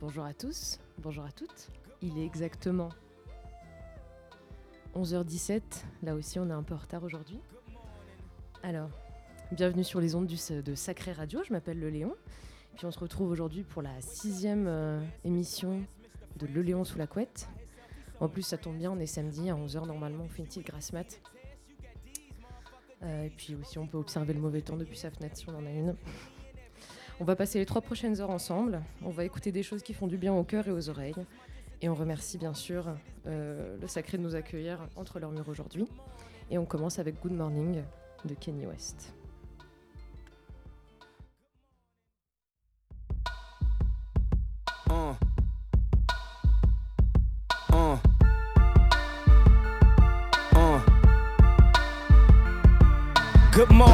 Bonjour à tous, bonjour à toutes. Il est exactement 11h17. Là aussi, on est un peu en retard aujourd'hui. Alors, bienvenue sur les ondes de Sacré Radio. Je m'appelle Le Léon. Puis on se retrouve aujourd'hui pour la sixième euh, émission de Le Léon sous la couette. En plus, ça tombe bien, on est samedi à 11h normalement, on fait une petite grasse mat. Euh, et puis aussi, on peut observer le mauvais temps depuis sa fenêtre si on en a une. On va passer les trois prochaines heures ensemble. On va écouter des choses qui font du bien au cœur et aux oreilles. Et on remercie bien sûr euh, le sacré de nous accueillir entre leurs murs aujourd'hui. Et on commence avec Good Morning de Kenny West. good morning.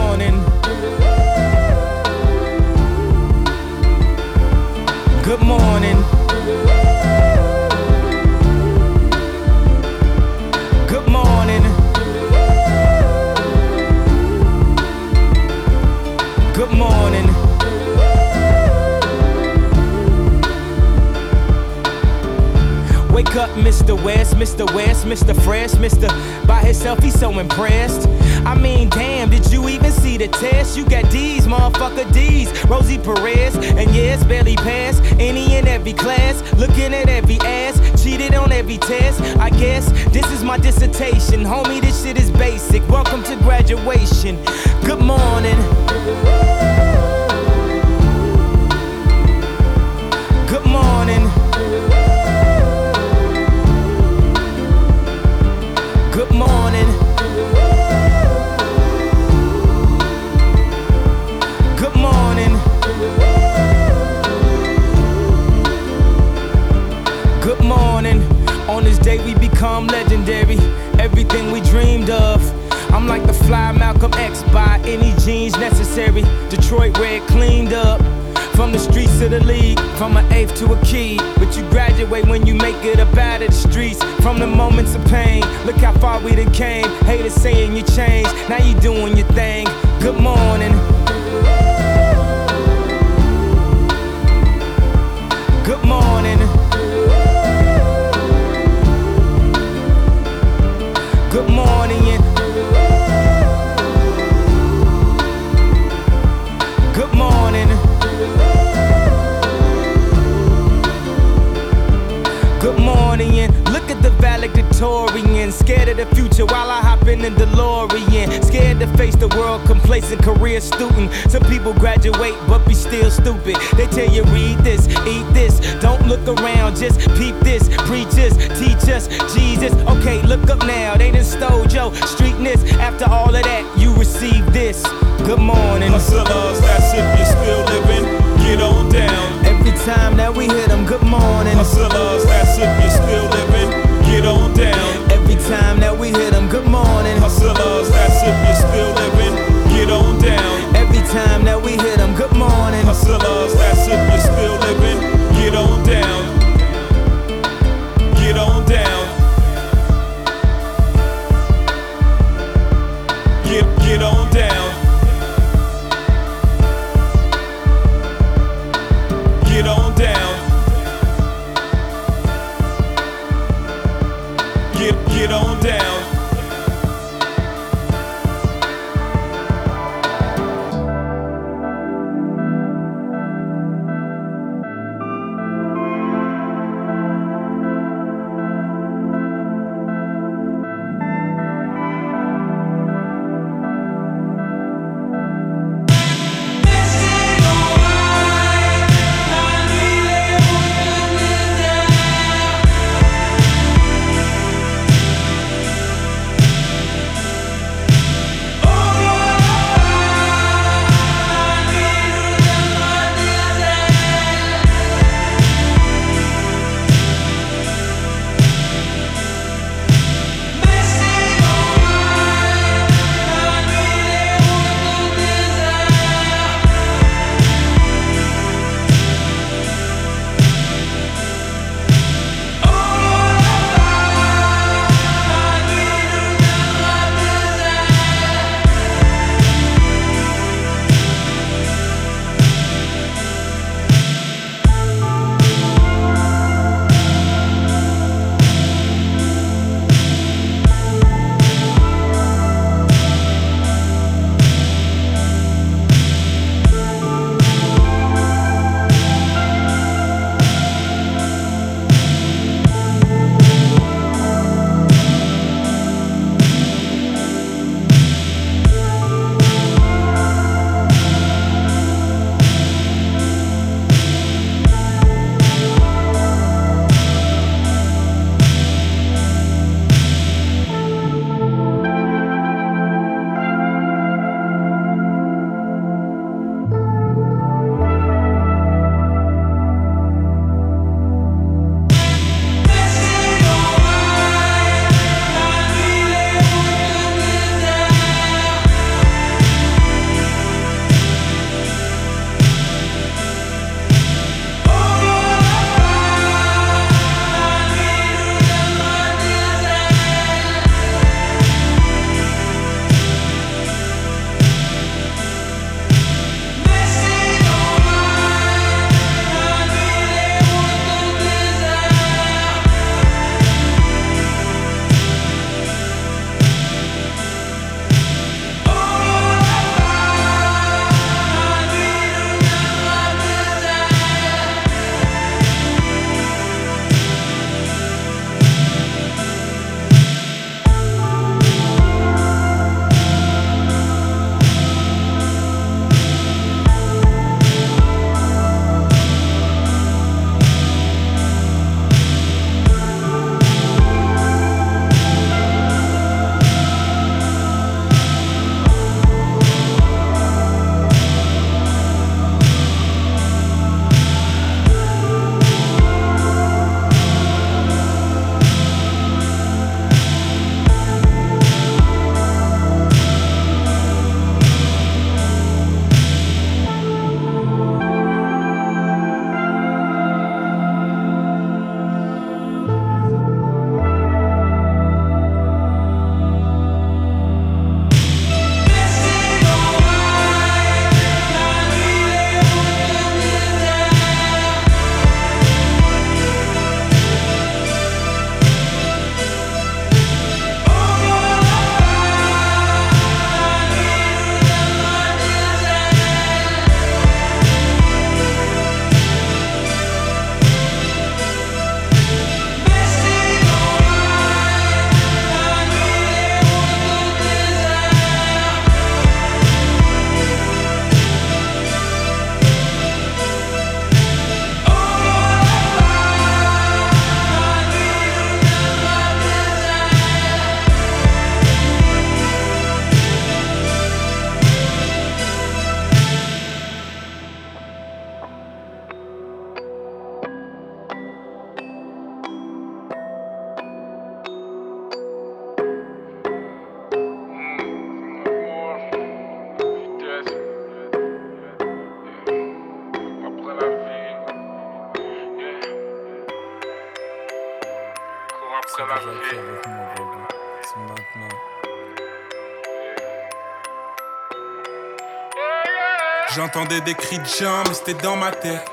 J'entendais des cris de gens, mais c'était dans ma tête.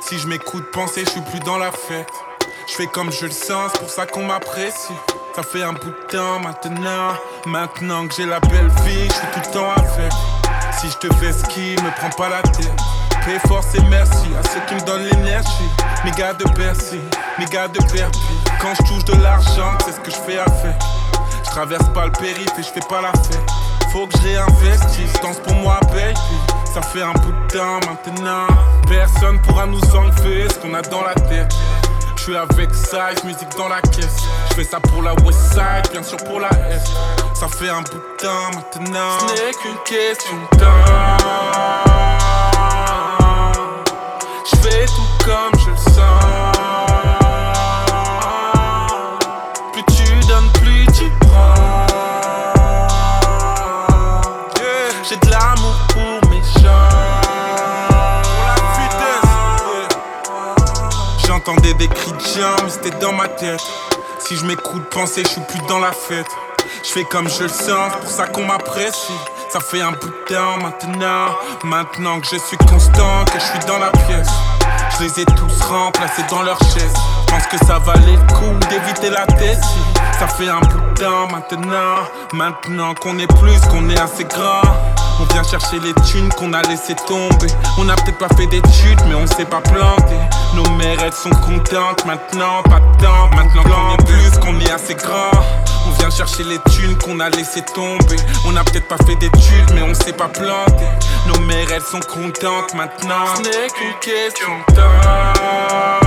Si je m'écoute penser, je suis plus dans la fête. Je fais comme je le sens, c'est pour ça qu'on m'apprécie. Ça fait un bout de temps maintenant, maintenant que j'ai la belle vie, je suis tout le temps avec. Si je te fais ski, me prends pas la tête. Paix, force et merci à ceux qui me donnent l'énergie. Mes gars de Bercy, mes gars de Perpy. Quand je touche de l'argent, c'est ce que je fais à faire. Je traverse pas le périph' et je fais pas la fête. Faut que je réinvestisse, danse pour moi, baby. Ça fait un bout de temps maintenant. Personne pourra nous enlever ce qu'on a dans la tête. Je suis avec Size, musique dans la caisse. Je fais ça pour la West Side, bien sûr pour la Est. Ça fait un bout de temps maintenant. Ce n'est qu'une question de temps. Je fais tout comme je le sens. J'entendais des cris de gens, mais c'était dans ma tête. Si je m'écoute penser, je suis plus dans la fête. Je fais comme je le sens, c'est pour ça qu'on m'apprécie. Ça fait un bout de temps maintenant, maintenant que je suis constant, que je suis dans la pièce. Je les ai tous remplacés dans leur chaise. Pense que ça valait le coup d'éviter la tête. Ça fait un bout de temps maintenant, maintenant qu'on est plus, qu'on est assez grand. On vient chercher les thunes qu'on a laissé tomber. On a peut-être pas fait d'études, mais on s'est pas planté. Nos mères, elles sont contentes maintenant, pas de temps. Maintenant qu'on est plus, qu'on est assez grand. On vient chercher les thunes qu'on a laissé tomber. On a peut-être pas fait d'études, mais on s'est pas planté. Nos mères, elles sont contentes maintenant. Ce n'est qu'une question de temps.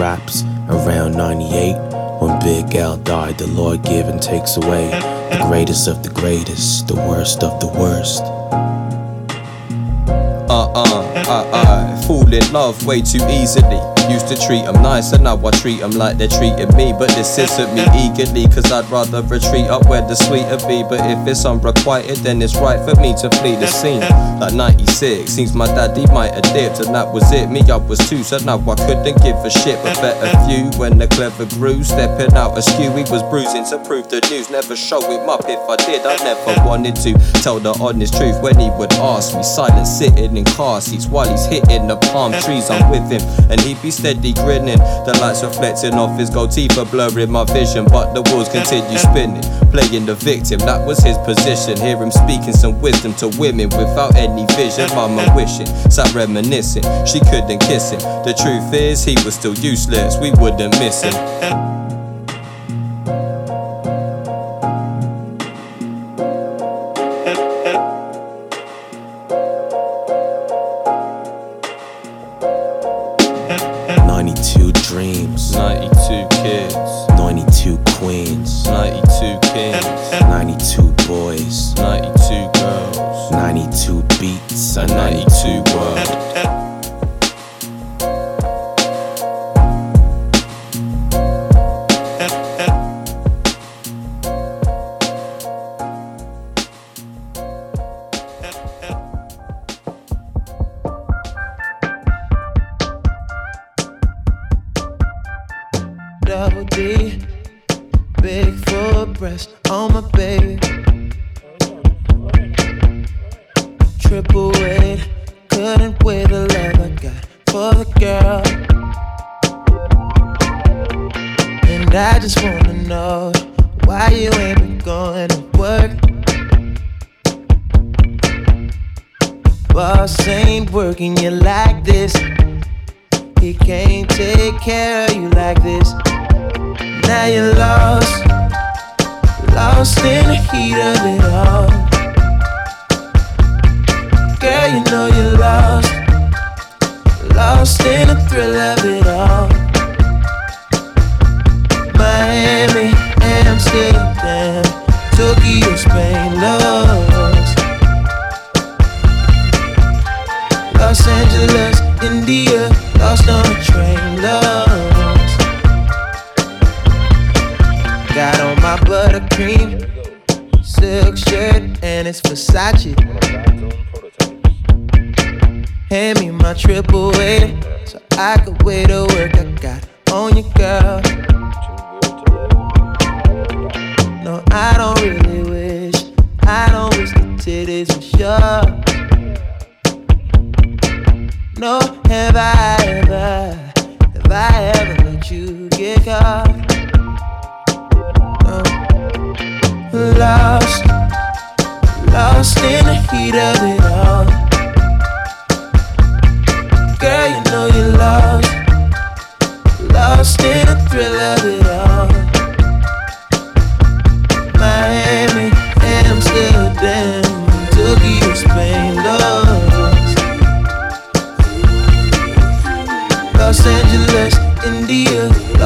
Raps around 98. When Big L died, the Lord give and takes away. The greatest of the greatest, the worst of the worst. Uh uh, I I fall in love way too easily. Used to treat them nice and now I treat them like they're treating me. But this isn't me eagerly, cause I'd rather retreat up where the sweeter be. But if it's unrequited, then it's right for me to flee the scene. Like 96, seems my daddy might have dipped, and that was it. Me, I was two, so now I couldn't give a shit. But better few when the clever grew, stepping out askew. He was bruising to prove the news. Never show him up if I did, I never wanted to tell the honest truth when he would ask me. Silent sitting in car seats while he's hitting the palm trees. I'm with him, and he'd be steady grinning. The lights reflecting off his gold teeth are blurring my vision, but the wheels continue spinning. Playing the victim, that was his position. Hear him speaking some wisdom to women without any vision. Mama wishing, sat reminiscing. She couldn't kiss him. The truth is, he was still useless. We wouldn't miss him.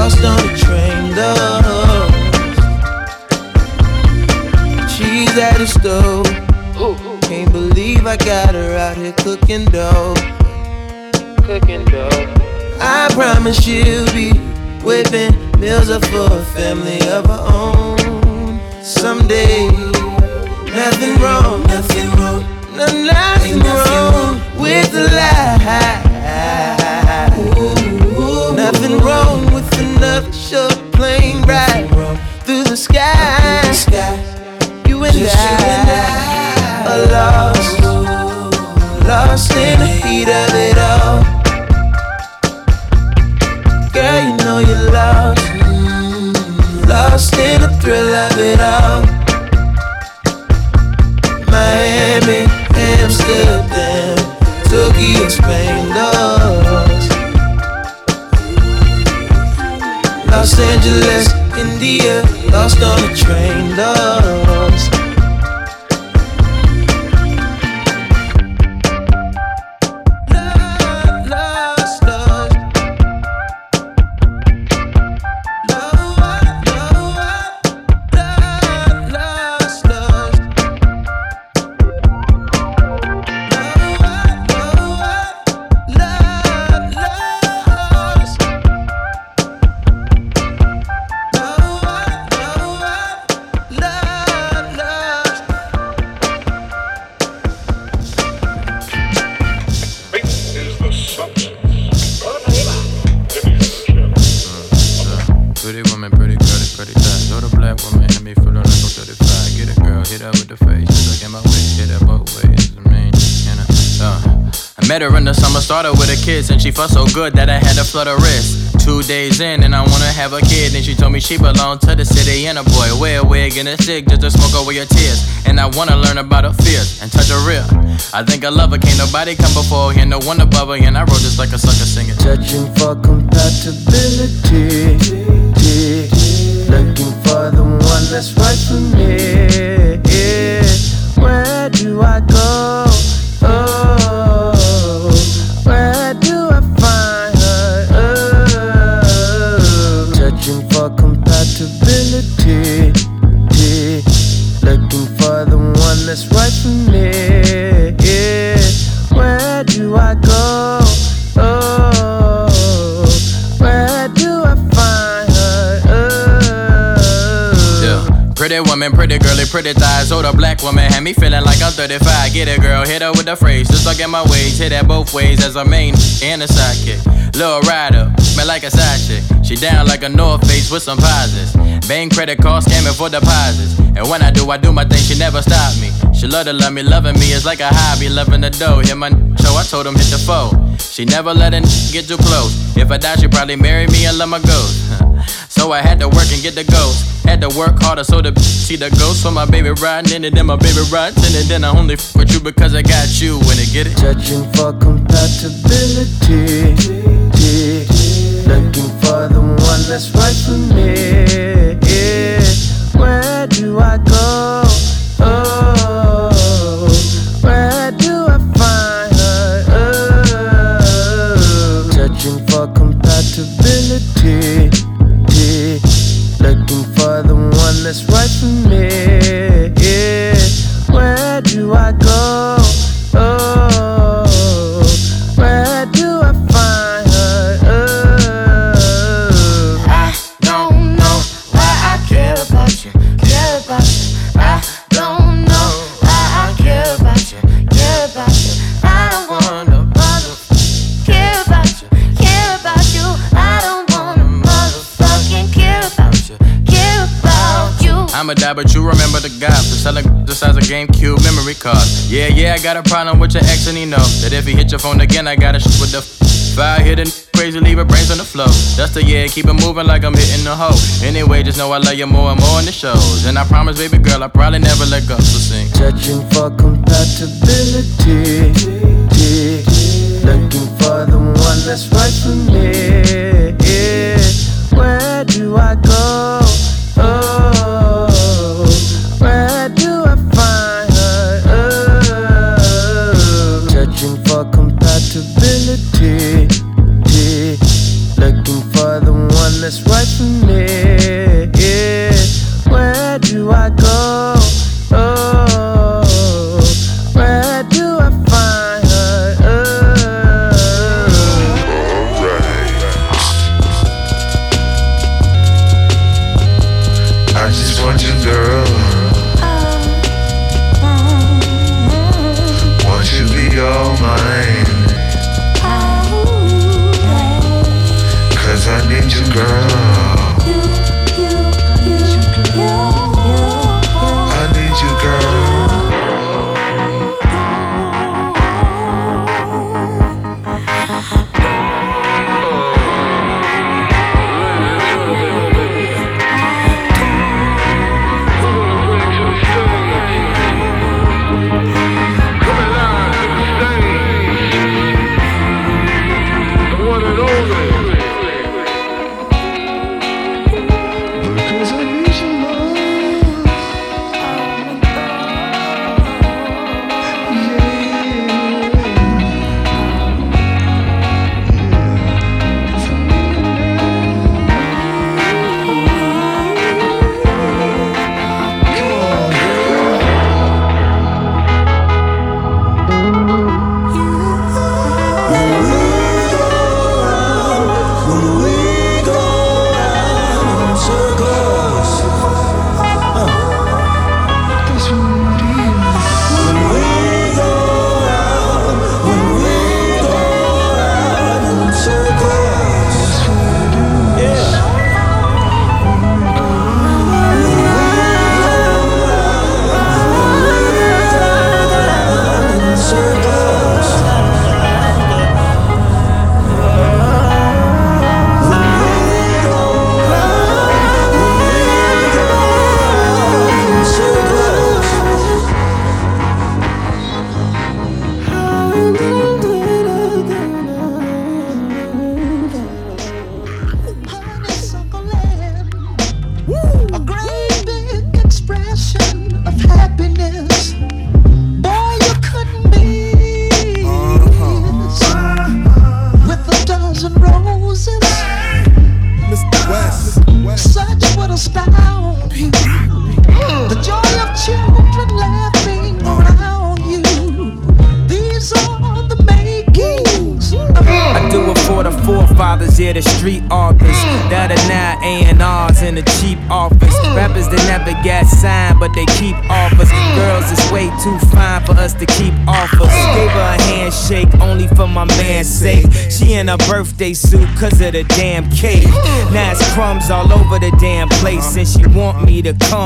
Lost on the train, lost. She's at the stove. Can't believe I got her out here cooking dough. Cooking dough. I promise she'll be whipping meals up for a family of her own. Someday, nothing wrong, nothing wrong, no, nothing wrong with the lie. Sky. You and I are lost, lost in the heat of it all. Girl, you know you're lost, lost in the thrill of it all. Miami, Amsterdam, Tokyo, Spain, lost. Los Angeles, in the air, lost on the train, lost. Kiss, and she felt so good that I had to flutter wrist. Two days in, and I wanna have a kid, and she told me she belonged to the city, and a boy wear a wig and a stick just to smoke away your tears. And I wanna learn about her fears and touch her real. I think I love her, can't nobody come before here, no one above her, and I wrote this like a sucker singer. Searching for compatibility. Looking for the one that's right for me. Pretty thighs. Older black woman had me feeling like I'm 35. Get it, girl, hit her with the phrase. Just look at my ways, hit that both ways as a main and a sidekick. Little rider, man like a side chick. She down like a North Face with some posits. Bank credit card scamming for deposits. And when I do, I do my thing, she never stop me. She love to love me, loving me is like a hobby, loving the dough. Hit my so I told him hit the phone. She never let a get too close. If I die, she probably marry me and love my ghost. so I had to work and get the ghost. Had to work harder so to see the ghost. So my baby riding in it, then my baby riding in it. Then I only f with you because I got you when it get it. Searching for compatibility. Looking for the one that's right for me. Where do I go? Yeah, yeah, I got a problem with your ex, and he know that if he hit your phone again, I gotta shoot with the fire hitting crazy, leave her brains on the floor. That's the yeah, keep it moving like I'm hitting the hoe. Anyway, just know I love you more and more in the shows. And I promise, baby girl, I probably never let go. So sing. Searching for compatibility. Looking for the one that's right for me. Where do I go?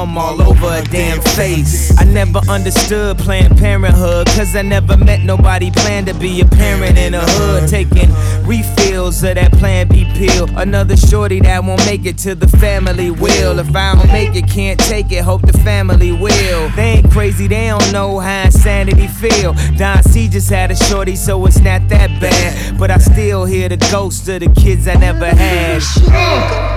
Come all over a damn face. I never understood Planned Parenthood, cause I never met nobody planned to be a parent in a hood. Taking refills of that Plan B pill. Another shorty that won't make it to the family will. If I don't make it, can't take it, hope the family will. They ain't crazy, they don't know how insanity feel. Don C just had a shorty, so it's not that bad. But I still hear the ghost of the kids I never had.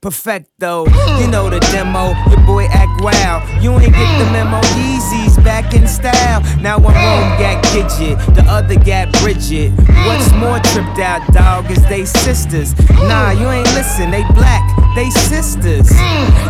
Perfecto. You know the demo, your boy act wild. You ain't get the memo, Yeezys back in style. Now one room got Gidget, the other got Bridget. What's more tripped out, dog, is they sisters. Nah, you ain't listen, they black, they sisters.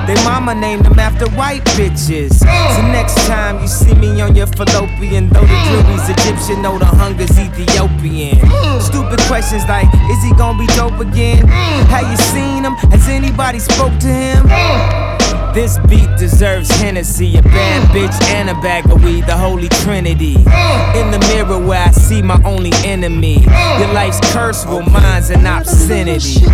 They mama named them after white bitches. So next time you see me on your fallopian, though the jury's Egyptian, know the hunger's Ethiopian. Stupid questions like, is he gonna be dope again? Have you seen him? Has anybody spoke to him? This beat deserves Hennessy, a bad bitch and a bag of weed, the holy trinity. In the mirror where I see my only enemy. Your life's curse, well mine's an obscenity.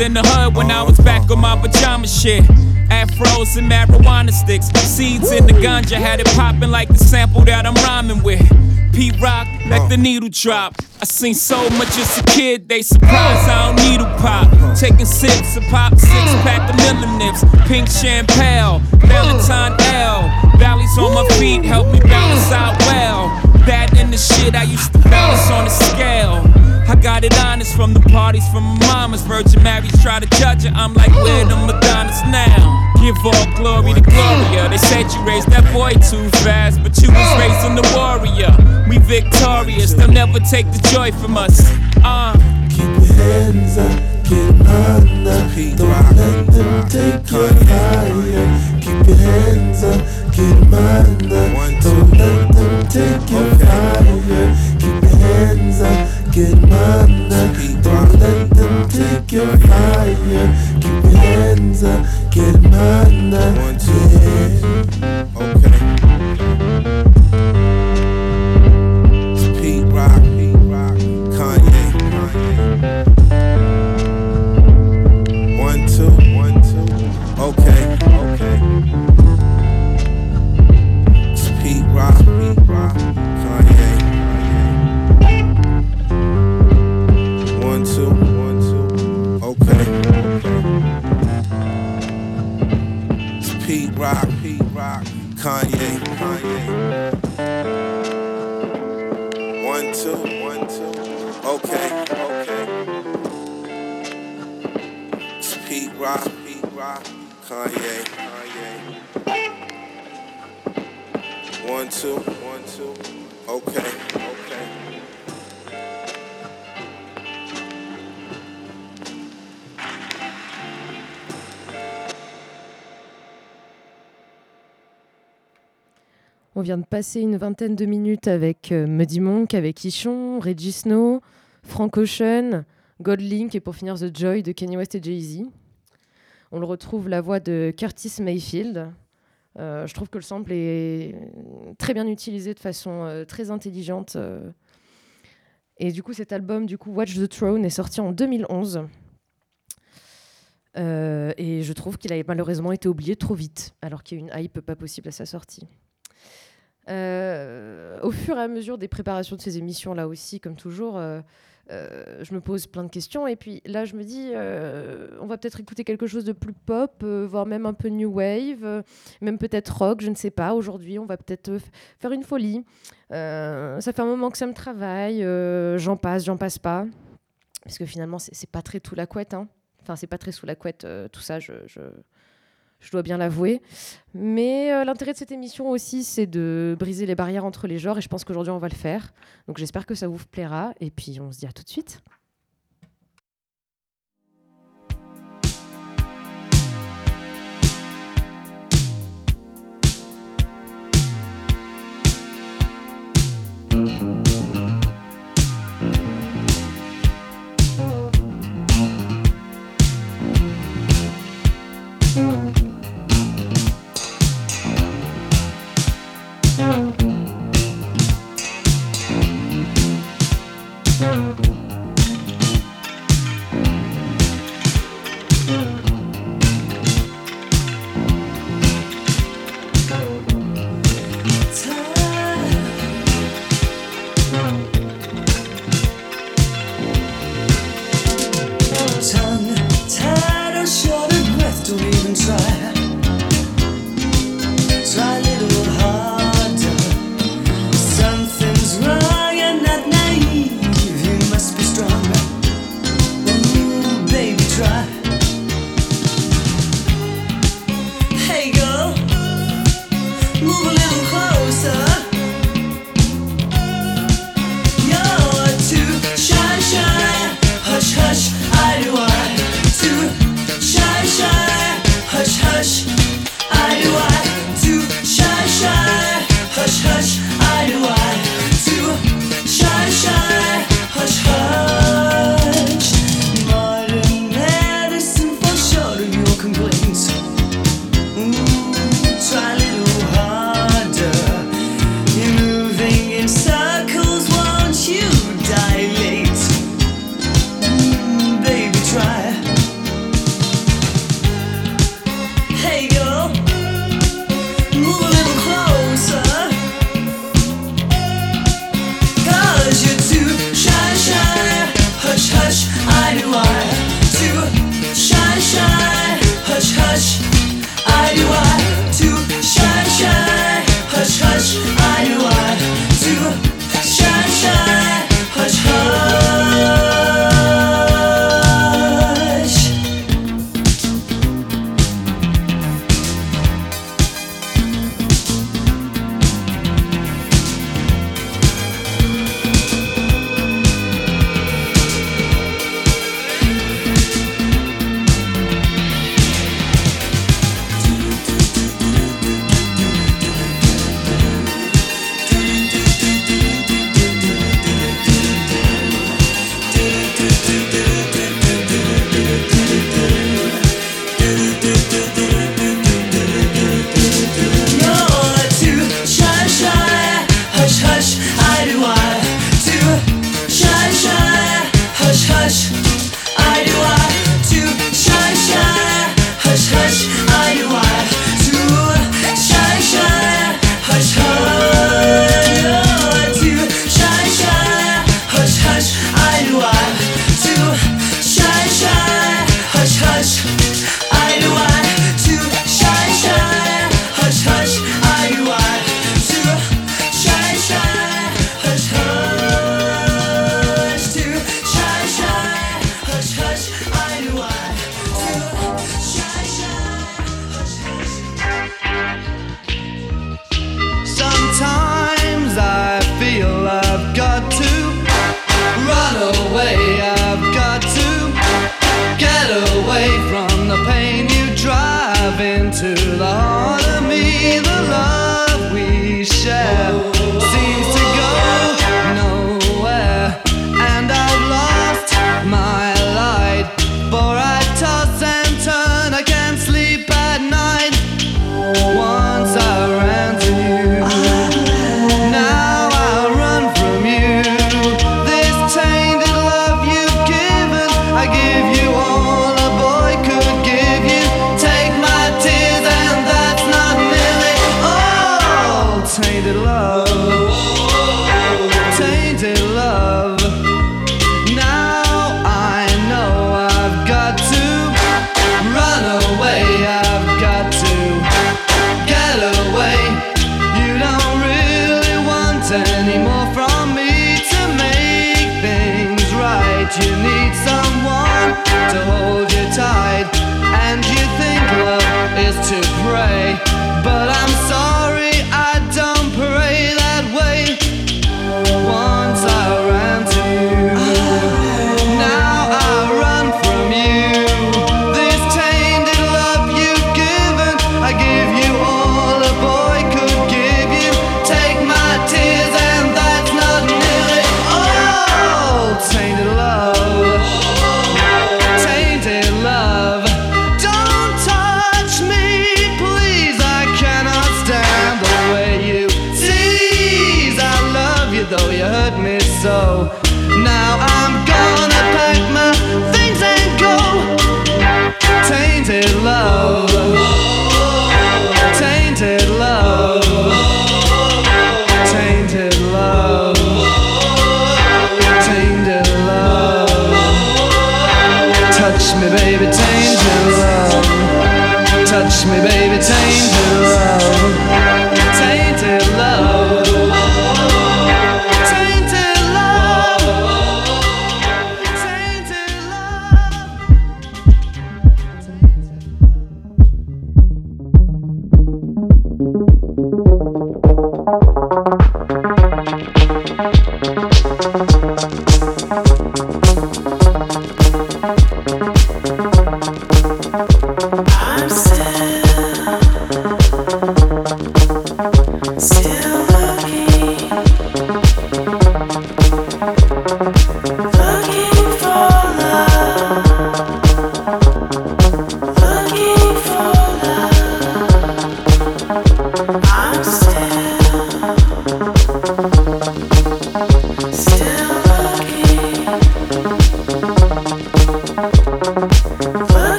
In the hood when I was back on my pajama shit. Afros and marijuana sticks, seeds in the ganja had it popping like the sample that I'm rhyming with. P Rock, let the needle drop. I seen so much as a kid, they surprised I don't needle pop. Taking sips of pop, six pack of Miller pink champagne, Valentine L. Valleys on my feet help me balance out well. That and the shit I used to balance on the scale. I got it honest from the parties from my mama's Virgin Marys try to judge it. I'm like, where the Madonnas now? Give all glory to Gloria. They said you raised that boy too fast, but you was raising the warrior. We victorious, they'll never take the joy from us. Uh. Keep your hands up, get under. Don't let them take your fire. Keep your hands up, get under. Don't let them take your fire. Keep your hands up, get 'em under. Don't let them take your fire. Keep your hands up, get under. Yeah. It's On vient de passer une vingtaine de minutes avec euh, Muddy Monk, avec Ichon, Reggie Snow, Frank Ocean, Godlink et pour finir The Joy de Kanye West et Jay-Z. On le retrouve la voix de Curtis Mayfield. Euh, je trouve que le sample est très bien utilisé de façon euh, très intelligente. Et du coup, cet album, du coup, Watch the Throne, est sorti en 2011. Euh, et je trouve qu'il a malheureusement été oublié trop vite, alors qu'il y a une hype pas possible à sa sortie. Euh, au fur et à mesure des préparations de ces émissions, là aussi, comme toujours, euh, euh, je me pose plein de questions. Et puis là, je me dis, on va peut-être écouter quelque chose de plus pop, voire même un peu new wave, même peut-être rock, je ne sais pas. Aujourd'hui, on va peut-être faire une folie. Ça fait un moment que ça me travaille. j'en passe, j'en passe pas. Parce que finalement, c'est pas très tout la couette. hein. Enfin, c'est pas très sous la couette, tout ça, je, je dois bien l'avouer. Mais euh, l'intérêt de cette émission aussi, c'est de briser les barrières entre les genres. Et je pense qu'aujourd'hui, on va le faire. Donc j'espère que ça vous plaira. Et puis, on se dit à tout de suite.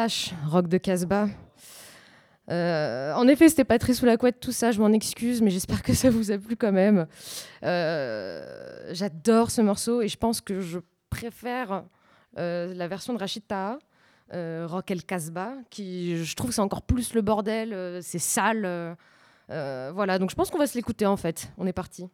clash, rock de Casbah. Euh, en effet, c'était pas très sous la couette tout ça, je m'en excuse, mais j'espère que ça vous a plu quand même. Euh, j'adore ce morceau et je pense que je préfère euh, la version de Rachid Taha, Rock El Casbah, qui je trouve c'est encore plus le bordel, c'est sale. voilà, donc je pense qu'on va se l'écouter en fait. On est parti.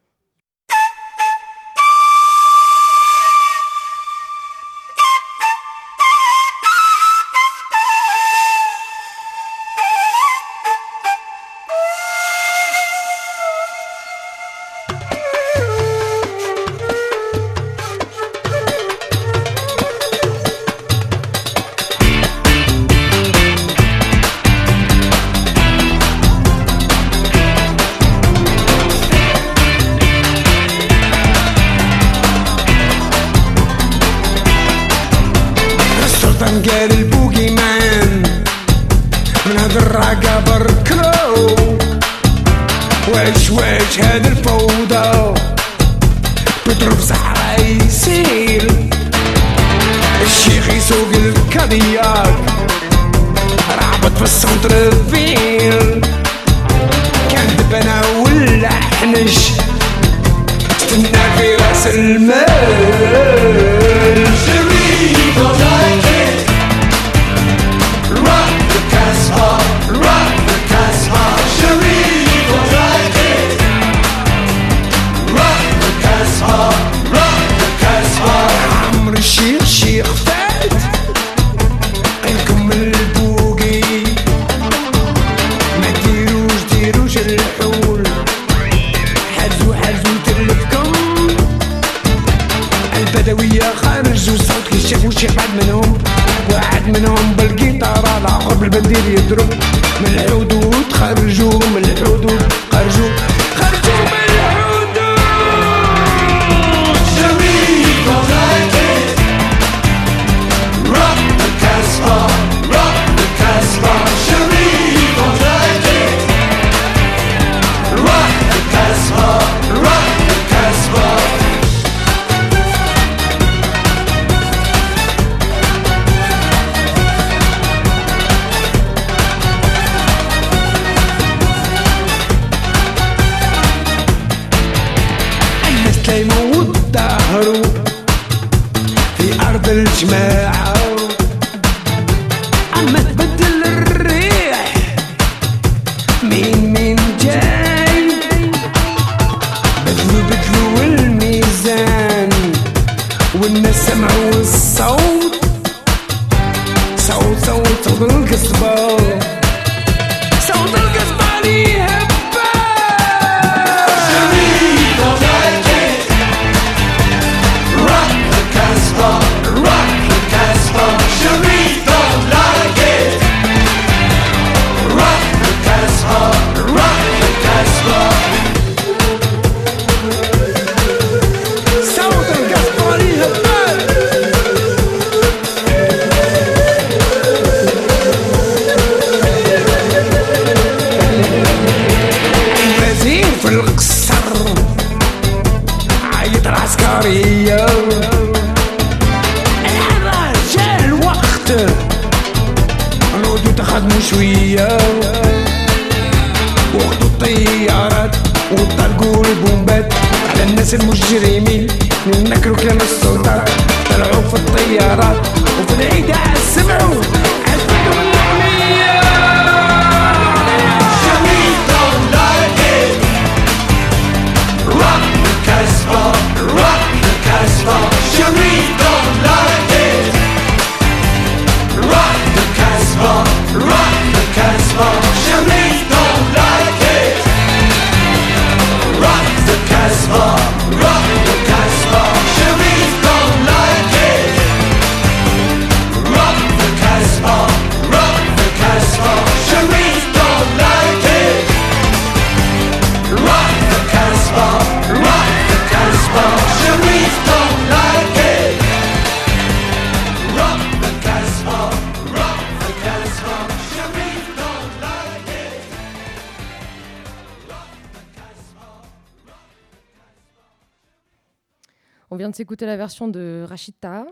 de Rachid Taha.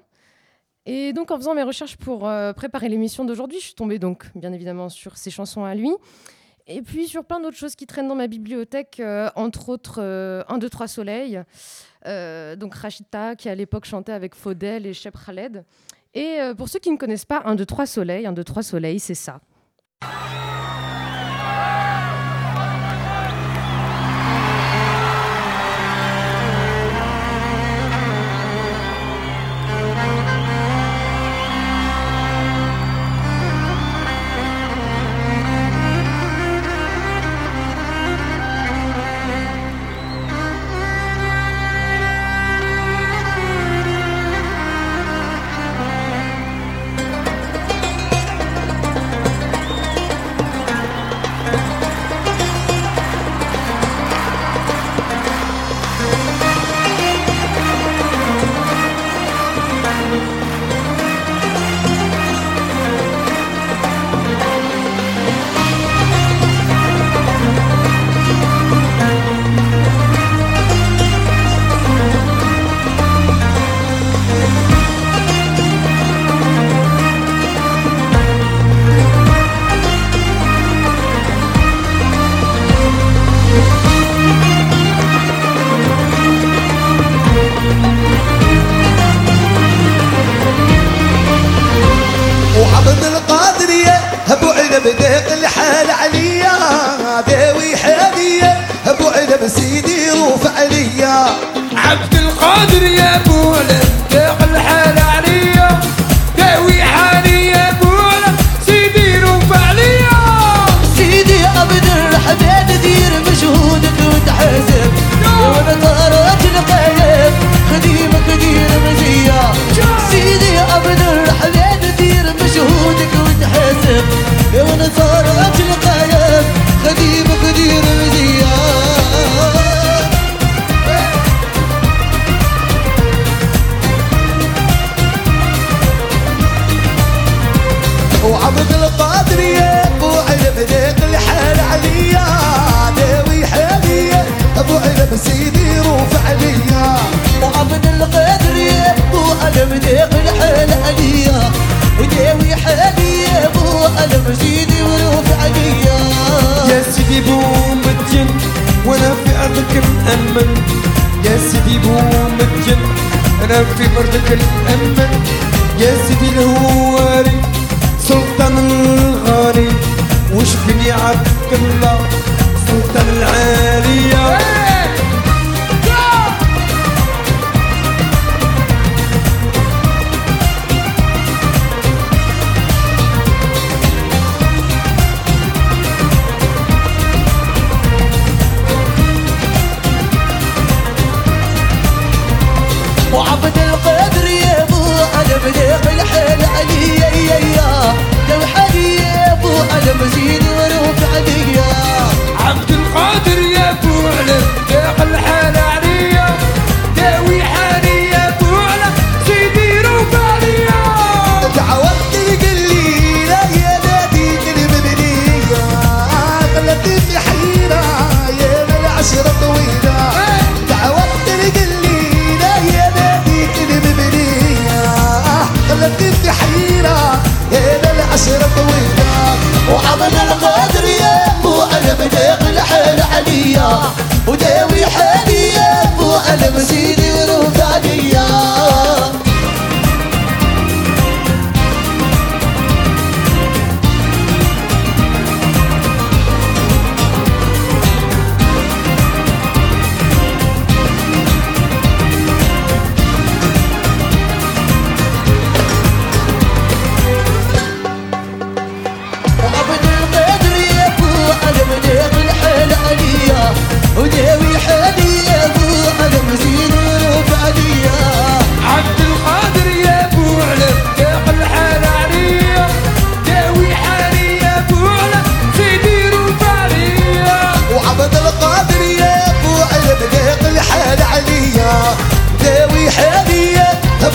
Et donc en faisant mes recherches pour euh, préparer l'émission d'aujourd'hui, je suis tombée donc bien évidemment sur ses chansons à lui. Et puis sur plein d'autres choses qui traînent dans ma bibliothèque, euh, entre autres euh, 1, 2, 3 Soleil, donc Rachita qui à l'époque chantait avec Faudel et Shep Khaled. Et euh, pour ceux qui ne connaissent pas 1, 2, 3 soleils 1, 2, 3 Soleil, c'est ça.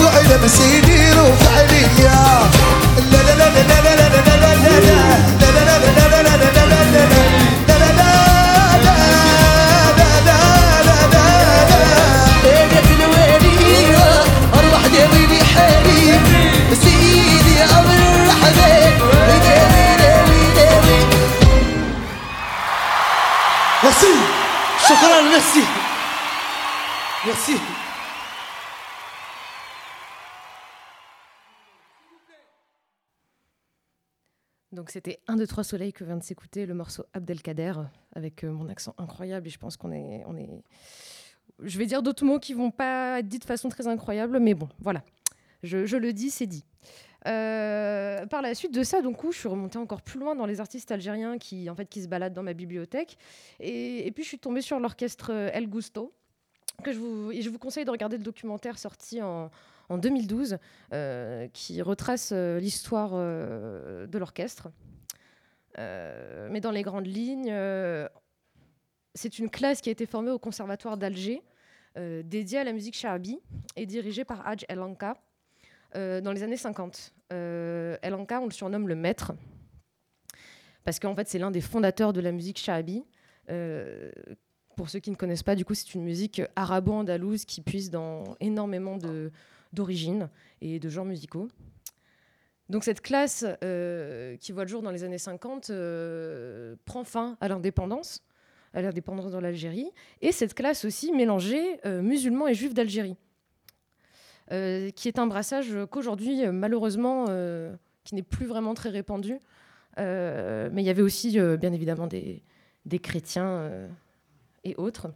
وفعل مسيدي لا لا لا لا لا لا. Donc c'était 1, 2, 3 soleil que vient de s'écouter le morceau Abdelkader avec euh, mon accent incroyable et je pense qu'on est, on est... Je vais dire d'autres mots qui vont pas être dits de façon très incroyable, mais bon, voilà. Je, je le dis, c'est dit. Euh, par la suite de ça, donc, coup, je suis remontée encore plus loin dans les artistes algériens qui, en fait, qui se baladent dans ma bibliothèque. Et, puis je suis tombée sur l'orchestre euh, El Gusto. Que je, vous, et je vous conseille de regarder le documentaire sorti en, en 2012 euh, qui retrace l'histoire de l'orchestre. Euh, mais dans les grandes lignes, euh, c'est une classe qui a été formée au Conservatoire d'Alger, euh, dédiée à la musique shaabi et dirigée par Hadj El Anka dans les années 50. Euh, El Anka, on le surnomme le maître, parce qu'en fait, c'est l'un des fondateurs de la musique. Euh, pour ceux qui ne connaissent pas, du coup, c'est une musique arabo-andalouse qui puise dans énormément d'origines et de genres musicaux. Donc cette classe euh, qui voit le jour dans les années 50 euh, prend fin à l'indépendance, à l'indépendance dans l'Algérie, et cette classe aussi mélangeait euh, musulmans et juifs d'Algérie, qui est un brassage qu'aujourd'hui, malheureusement, qui n'est plus vraiment très répandu. Mais il y avait aussi, bien évidemment, des, chrétiens et autres.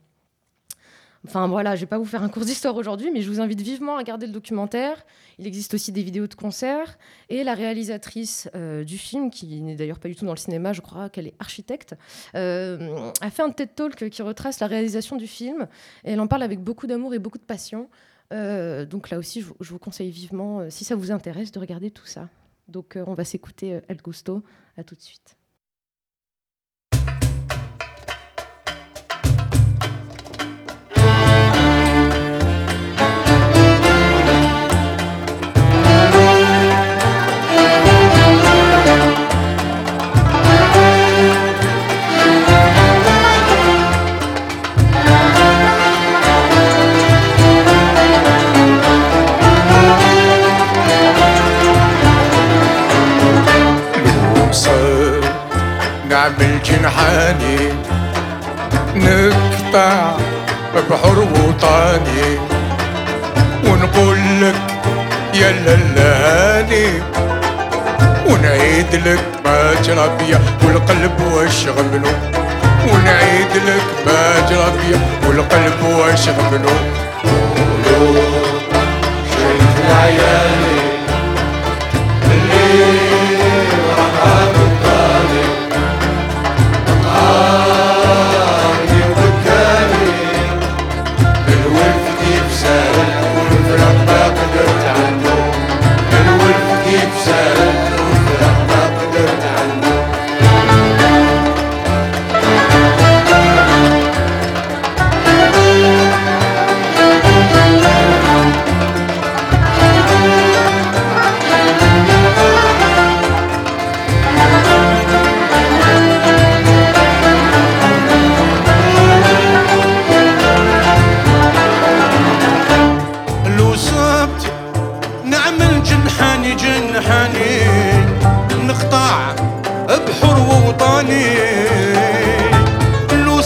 Enfin voilà, je vais pas vous faire un cours d'histoire aujourd'hui, mais je vous invite vivement à regarder le documentaire. Il existe aussi des vidéos de concerts. Et la réalisatrice euh, du film, qui n'est d'ailleurs pas du tout dans le cinéma, je crois qu'elle est architecte, euh, a fait un TED Talk qui retrace la réalisation du film. Et elle en parle avec beaucoup d'amour et beaucoup de passion. Euh, donc là aussi, je vous, je vous conseille vivement, si ça vous intéresse, de regarder tout ça. Donc on va s'écouter El Gusto. À tout de suite. نعمل جنحاني نقطع بحر وطاني. ونقول لك يا للهاني ونعيد لك ما جرى بيا والقلب واش غبنو ونعيد لك ما جرى بيا والقلب واش غبنو قولوا شلت العيالي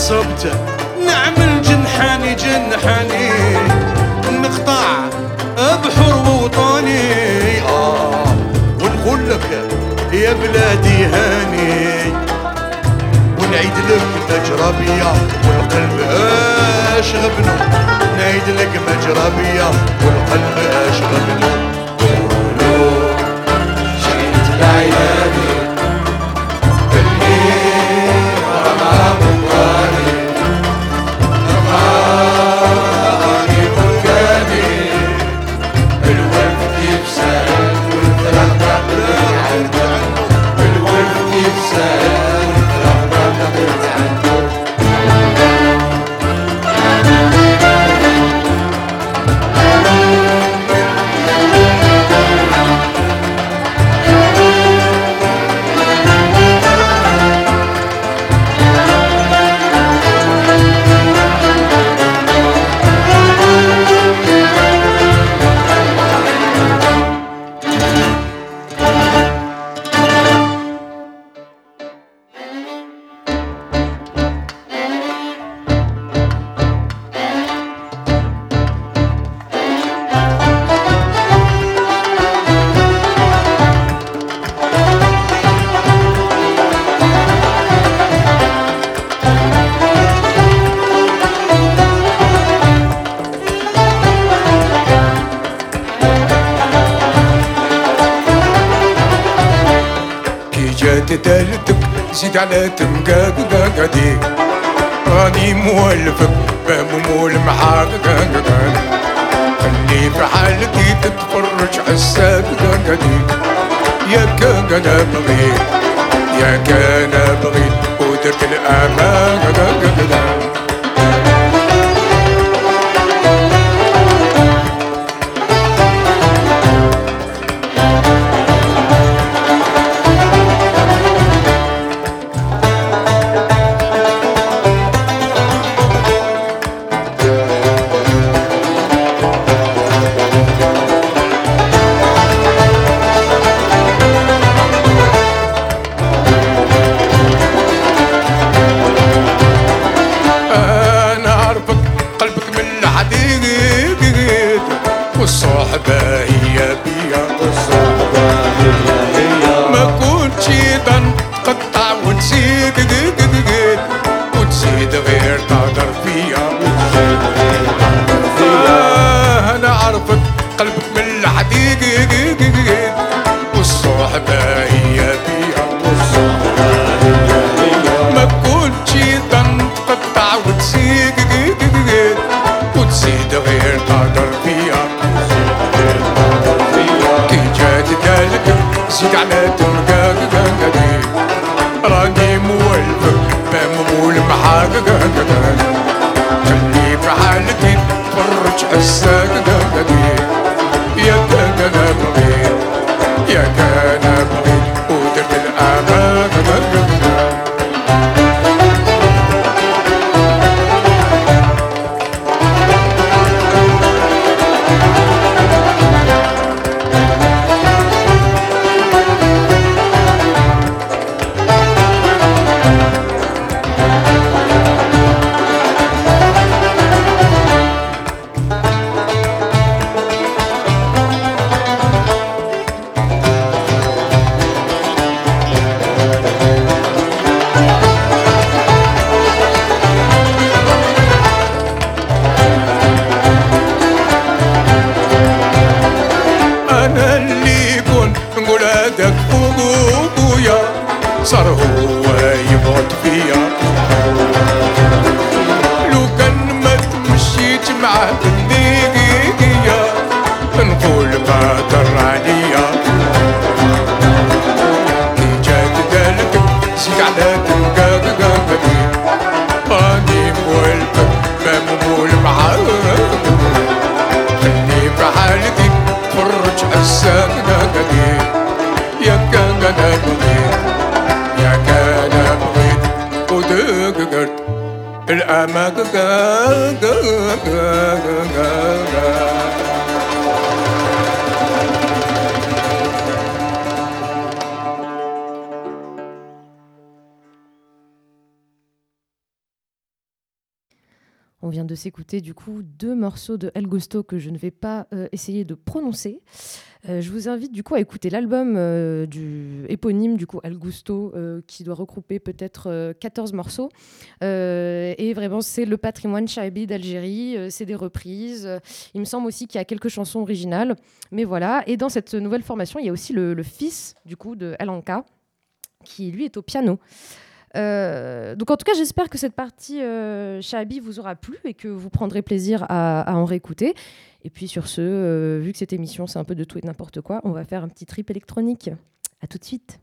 صبته. نعمل جنحاني جنحاني. نقطع بحر وطني. آه ونقول لك يا بلادي هاني. ونعيد لك مجربية والقلب اش غبنو نعيد لك مجربية والقلب اش غبنو قولوا شيت العيال got to. Du coup deux morceaux de El Gusto que je ne vais pas euh, essayer de prononcer. Euh, je vous invite du coup à écouter l'album euh, du éponyme du coup El Gusto qui doit regrouper peut-être euh, 14 morceaux. Et vraiment c'est le patrimoine Chaibi d'Algérie, c'est des reprises. Il me semble aussi qu'il y a quelques chansons originales. Mais voilà, et dans cette nouvelle formation, il y a aussi le, le fils du coup de El Anka qui lui est au piano. Euh, donc en tout cas, j'espère que cette partie euh, vous aura plu et que vous prendrez plaisir à, en réécouter. Et puis sur ce, euh, vu que cette émission c'est un peu de tout et n'importe quoi, on va faire un petit trip électronique. À tout de suite.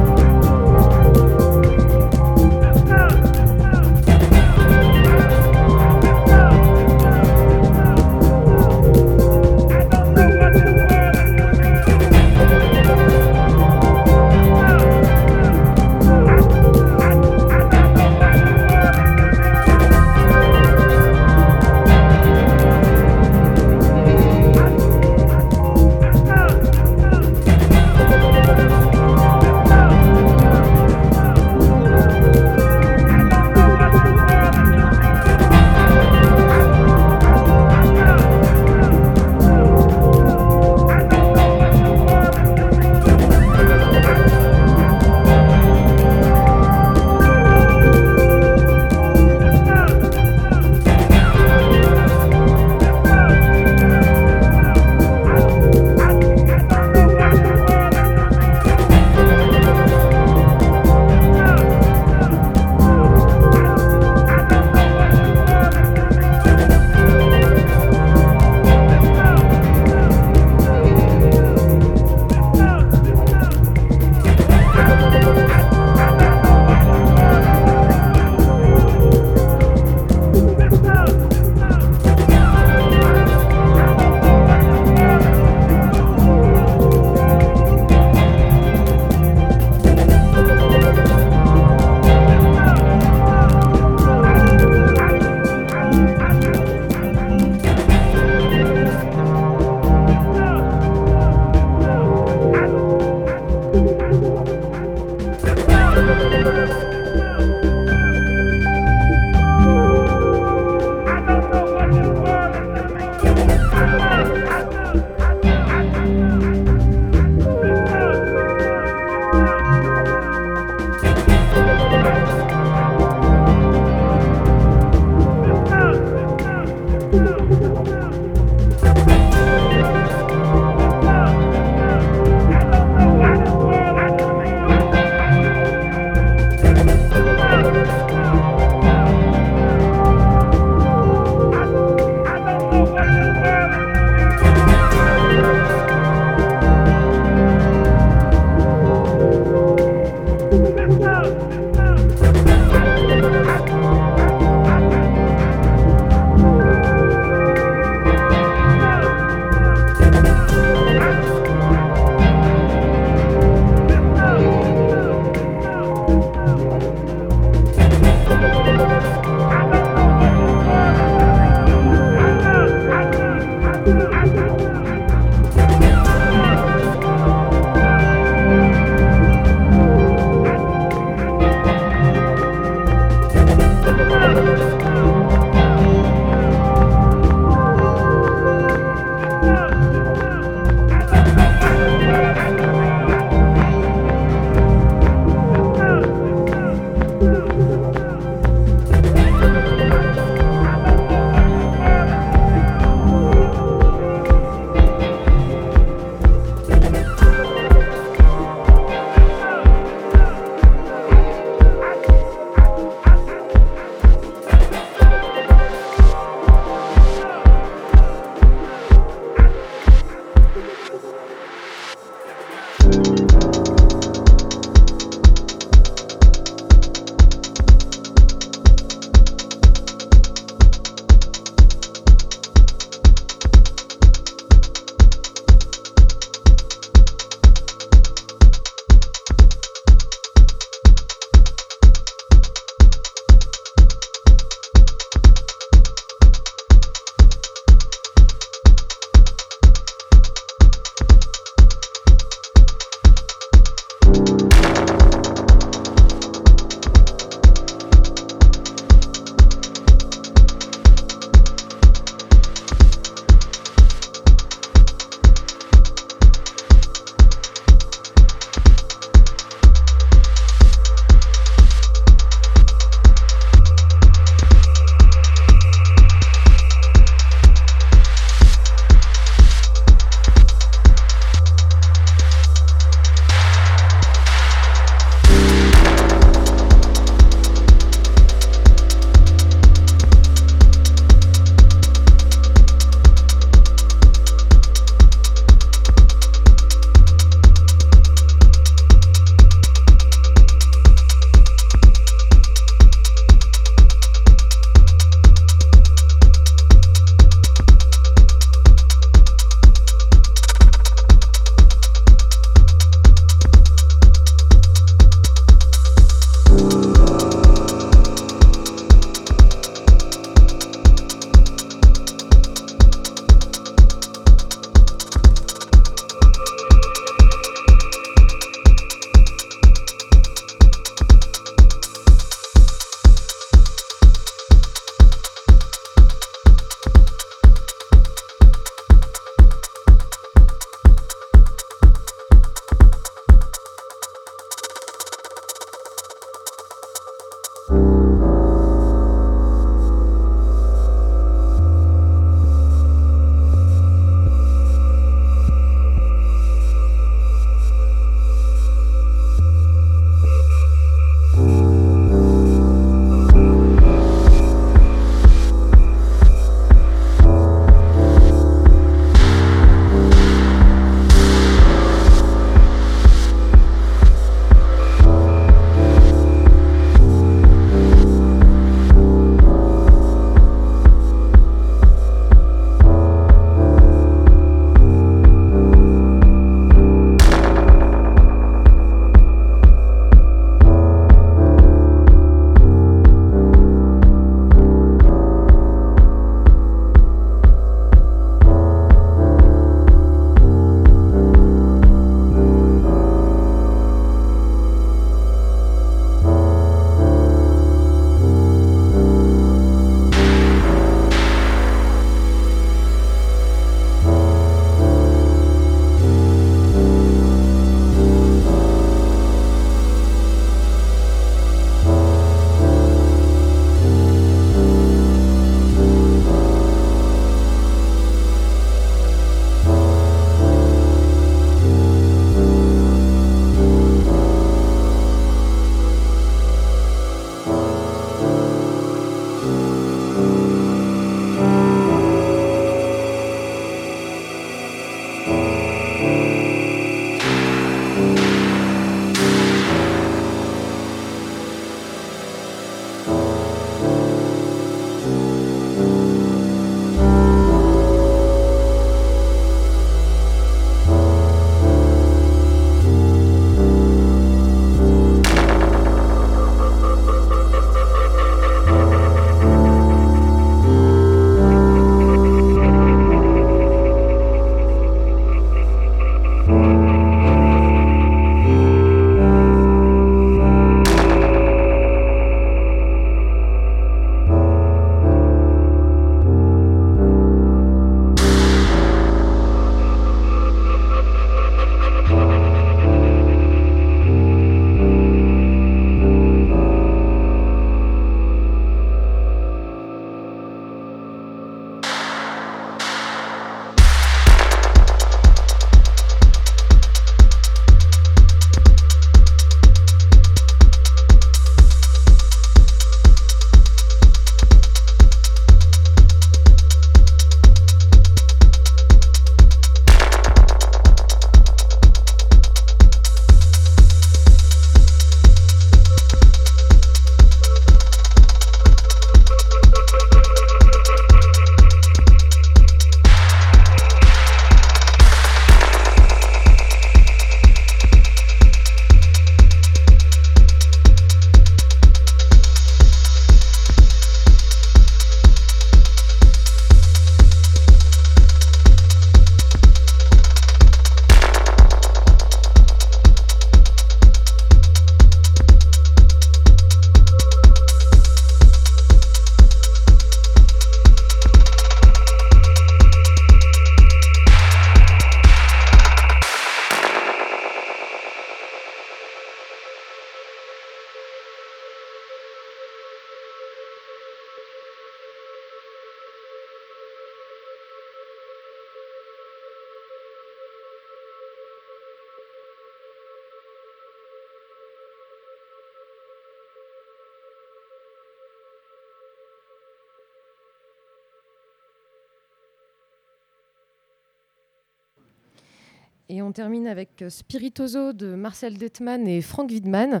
Termine avec euh, Spiritoso de Marcel Detman et Frank Widman.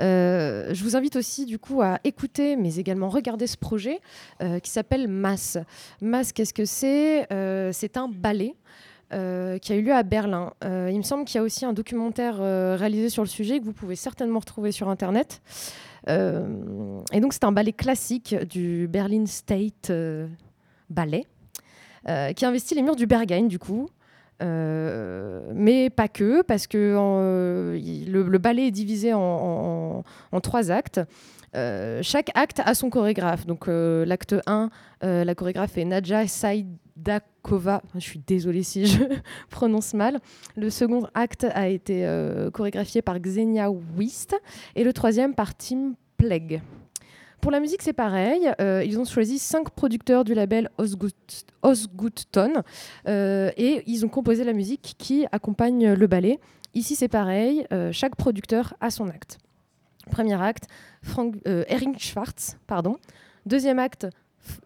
Euh, je vous invite aussi du coup à écouter, mais également regarder ce projet euh, qui s'appelle Mass. Mass, qu'est-ce que c'est? C'est un ballet. qui a eu lieu à Berlin. Il me semble qu'il y a aussi un documentaire réalisé sur le sujet que vous pouvez certainement retrouver sur Internet. Et donc c'est un ballet classique du Berlin State Ballet qui investit les murs du Berghain du coup. Euh, mais pas que, parce que euh, le, le ballet est divisé en, trois actes. Euh, chaque acte a son chorégraphe. Donc l'acte 1, euh, la chorégraphe est Nadja Saidakova. Je suis désolée si je prononce mal. Le second acte a été chorégraphié par Xenia Wist et le troisième par Tim Plegg. Pour la musique, c'est pareil. Euh, ils ont choisi cinq producteurs du label Osgood, Osgoodton euh, et ils ont composé la musique qui accompagne le ballet. Ici, c'est pareil. euh, chaque producteur a son acte. Premier acte, Frank, euh, Erik Schwartz. Pardon. Deuxième acte,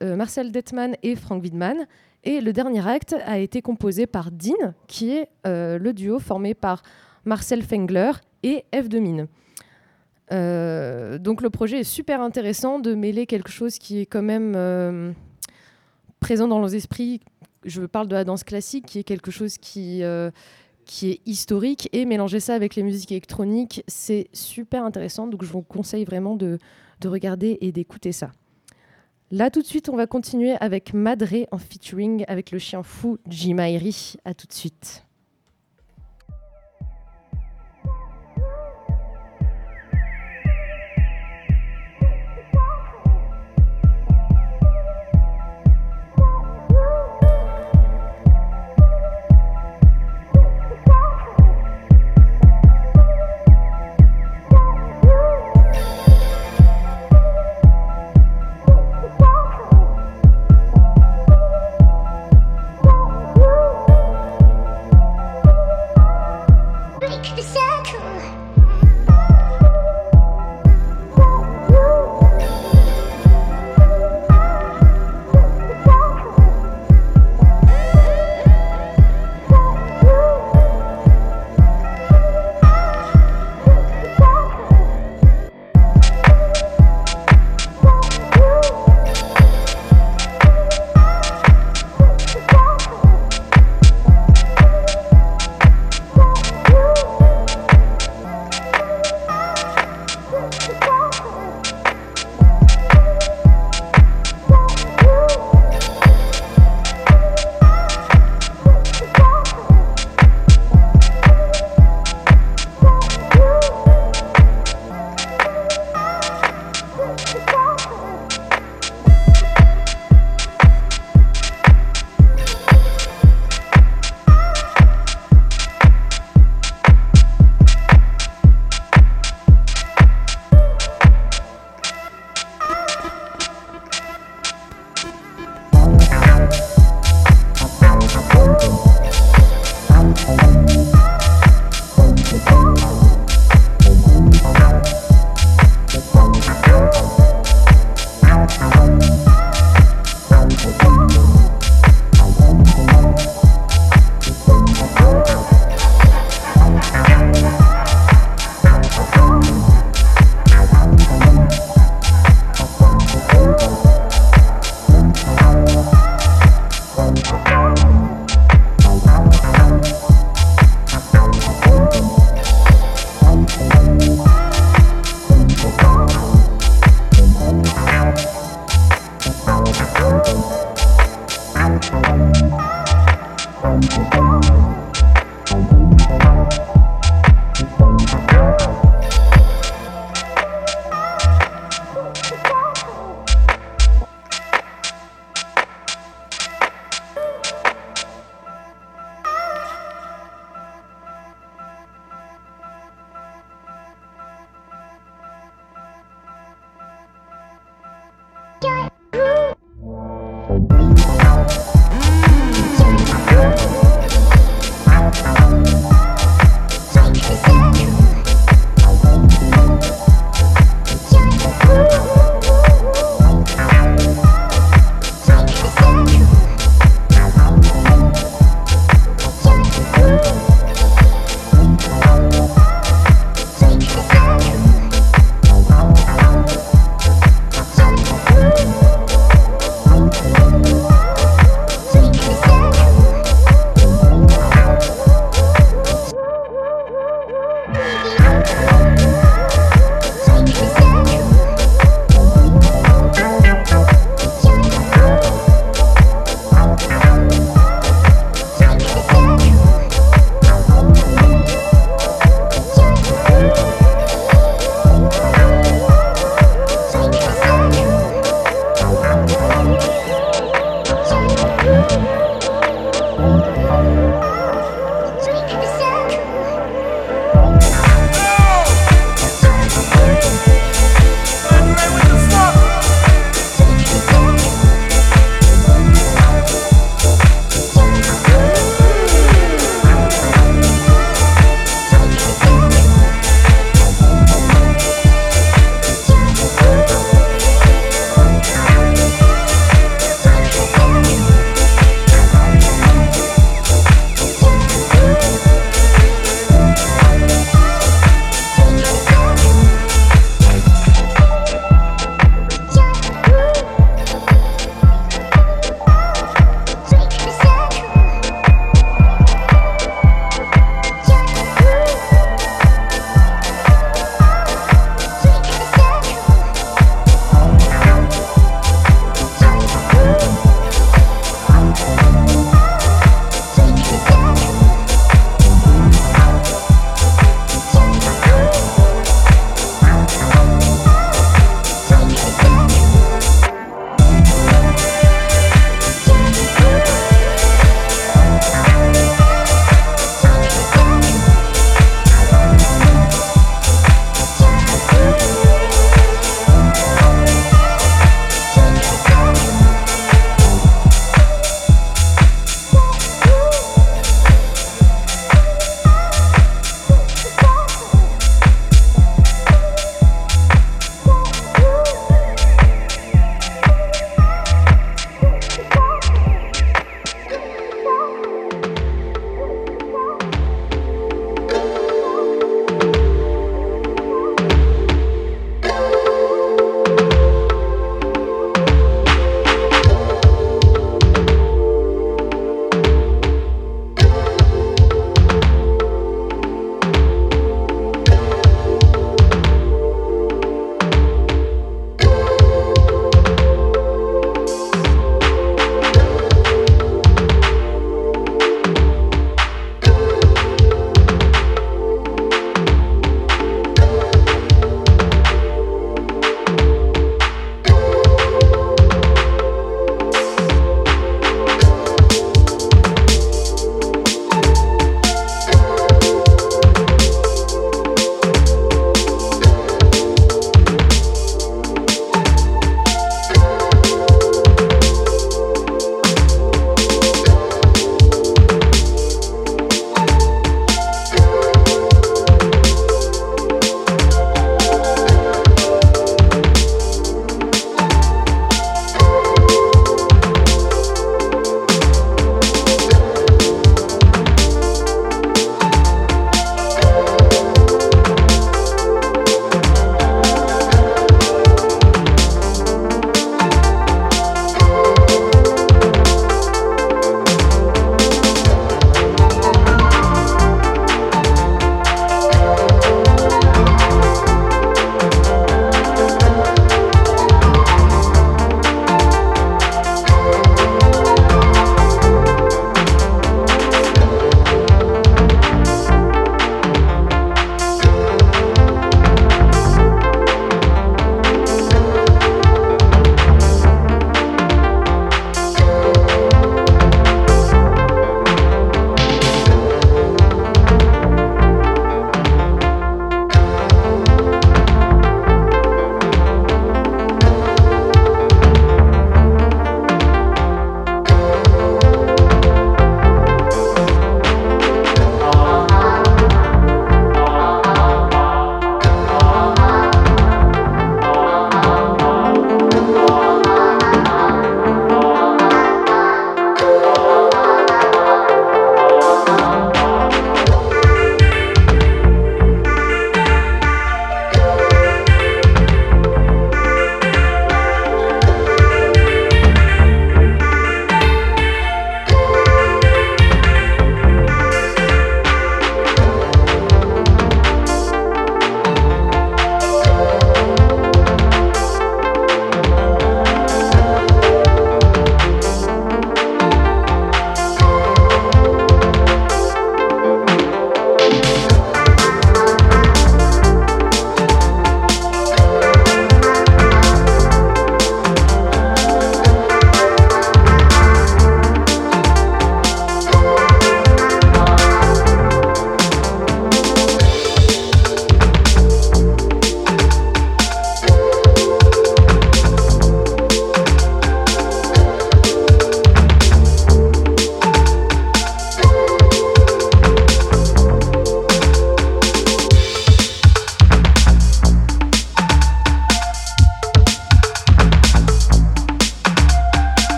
Marcel Detman et Frank Widman. Et le dernier acte a été composé par Dean, qui est le duo formé par Marcel Fengler et F. de Mine. Euh, donc le projet est super intéressant de mêler quelque chose qui est quand même euh, présent dans nos esprits. Je parle de la danse classique, qui est quelque chose qui, euh, qui est historique, et mélanger ça avec les musiques électroniques, c'est super intéressant. Donc je vous conseille vraiment de, de regarder et d'écouter ça. Là tout de suite, on va continuer avec Madré en featuring avec le chien fou Jimairi. À tout de suite.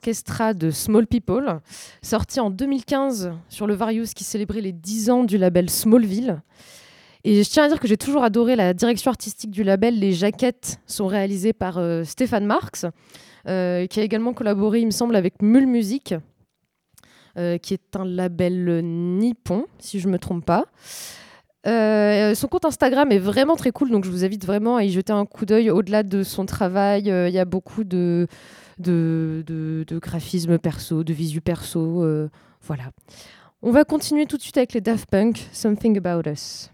Orchestra de Small People, sorti en 2015 sur le Various qui célébrait les 10 ans du label Smallville. Et je tiens à dire que j'ai toujours adoré la direction artistique du label. Les jaquettes sont réalisées par euh, Stéphane Marx, euh, qui a également collaboré, il me semble, avec Mule Music, euh, qui est un label nippon, si je ne me trompe pas. Euh, son compte Instagram est vraiment très cool, donc je vous invite vraiment à y jeter un coup d'œil. Au-delà de son travail, euh, il y a beaucoup de, de, de, graphisme perso, de visu perso. euh, voilà. On va continuer tout de suite avec les Daft Punk, Something About Us.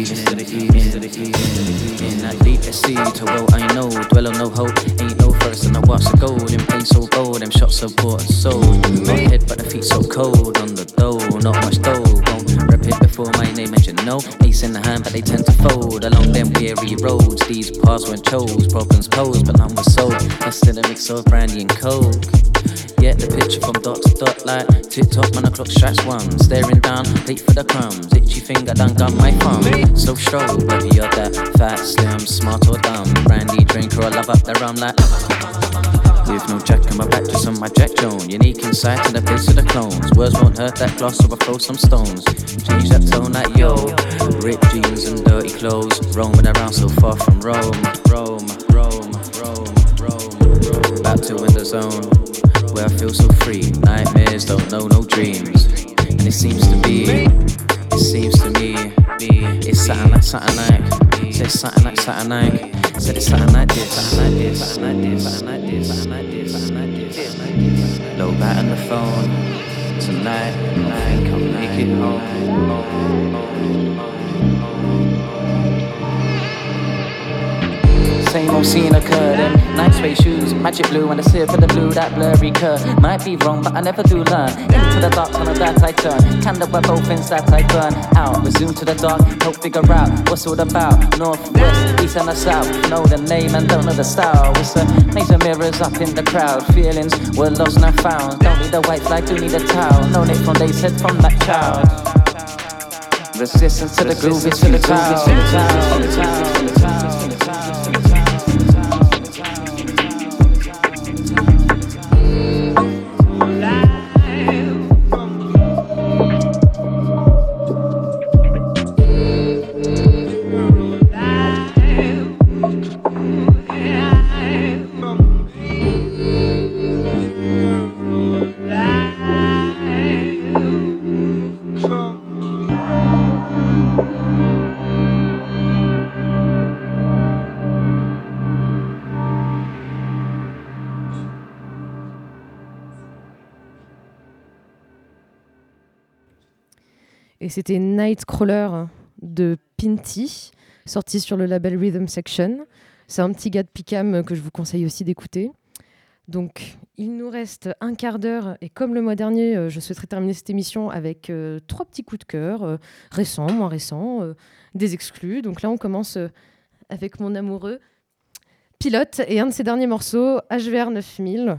East. In that deepest sea to well I know, dwell on no hope. Ain't no first and I watch the gold. In pain so bold, them shots so bought and sold. My head, but the feet so cold on the dough. Not much dough, before my name you know. Ace in the hand, but they tend to fold along them weary roads. These paths weren't chose, problems posed, but none was sold. Lost in a mix of brandy and coke. Get the picture from dot to dot like tick tock when the clock strikes one. Staring down, wait for the crumbs. Itchy finger done gun my thumb. So strong, whether you're that fat, slim, smart or dumb. Brandy drinker or love up the rum like. With no jack on my back, just on my Jack Jones. Unique insight to the face of the clones. Words won't hurt that gloss, so I throw some stones. Change that tone like yo. Ripped jeans and dirty clothes. Roaming around so far from Rome. Rome, Rome, Rome, Rome. Back to in the zone where I feel so free. Nightmares don't know no dreams. And it seems to be, it seems to me, it's something like something like, says something like something like, said it's something like this, something like this, something like this, something like this, something like this, something like this. Low bat on the phone tonight. I think I'll make it home. Same old scene occurred in night suede shoes, magic blue, and the sip of the blue, that blurry curve. Might be wrong, but I never do learn. Into the dark tunnel that I turn. Candle where both ends that I burn out. Resume to the dark, help figure out what's all about. North, west, east, and the south. Know the name and don't know the style. It's a major mirrors up in the crowd. Feelings were lost and found. Don't need a white flag, do need a towel. No need from they said from that child. Resistance to the groove, it's to the Et c'était Nightcrawler de Pinty, sorti sur le label Rhythm Section. C'est un petit gars de Picam que je vous conseille aussi d'écouter. Donc, il nous reste un quart d'heure et comme le mois dernier, euh, je souhaiterais terminer cette émission avec euh, trois petits coups de cœur, euh, récents, moins récents, des exclus. Donc là, on commence avec mon amoureux Pilote et un de ses derniers morceaux, HVR 9000,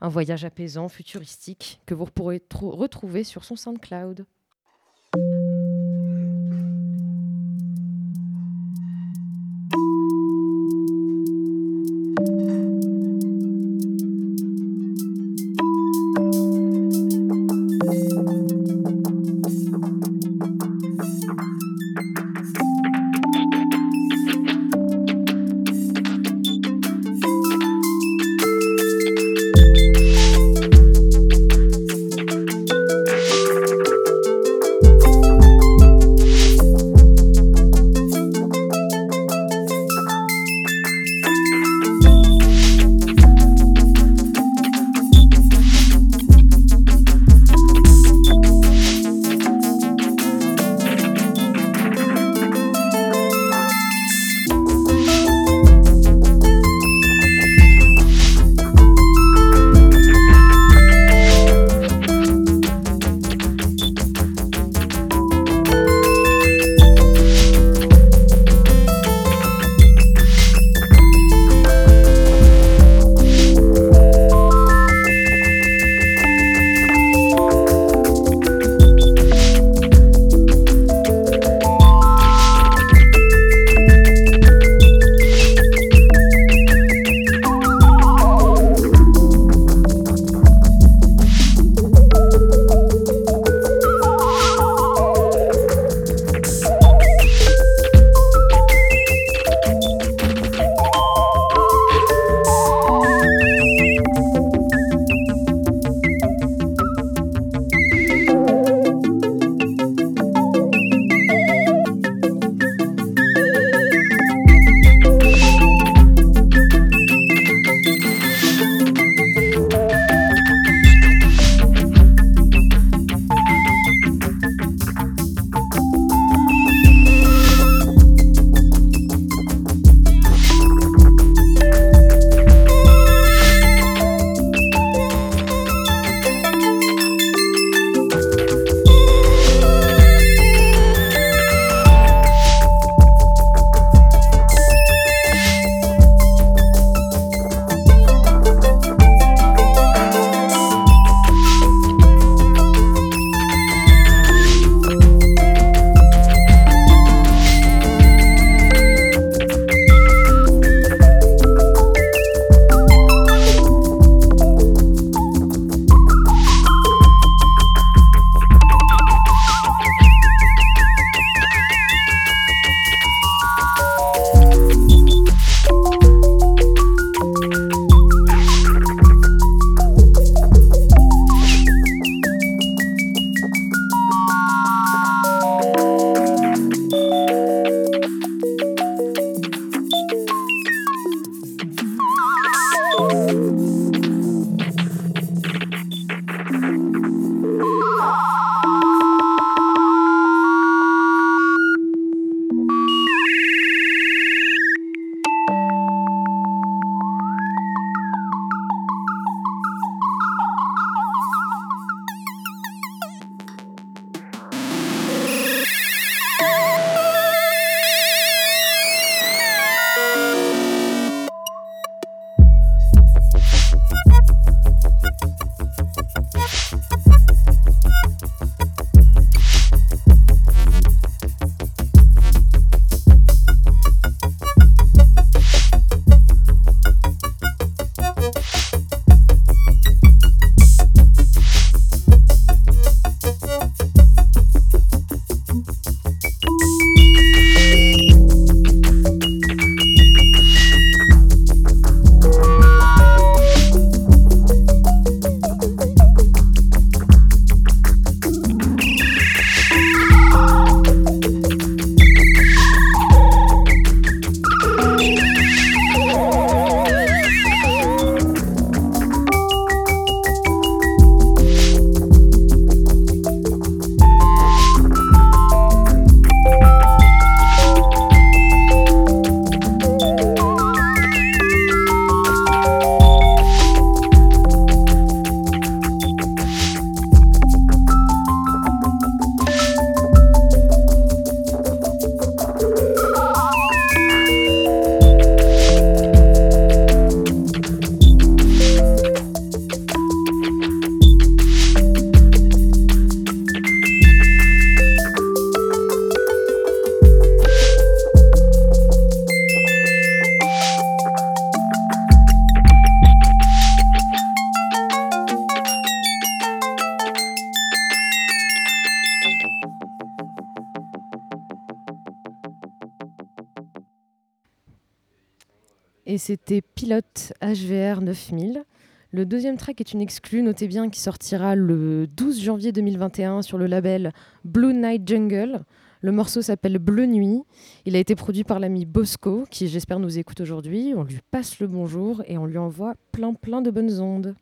un voyage apaisant, futuristique, que vous pourrez tro- retrouver sur son SoundCloud. うん。Le deuxième track est une exclue, notez bien, qui sortira le 12 janvier 2021 sur le label Blue Night Jungle. Le morceau s'appelle Bleu Nuit. Il a été produit par l'ami Bosco, qui j'espère nous écoute aujourd'hui. On lui passe le bonjour et on lui envoie plein plein de bonnes ondes.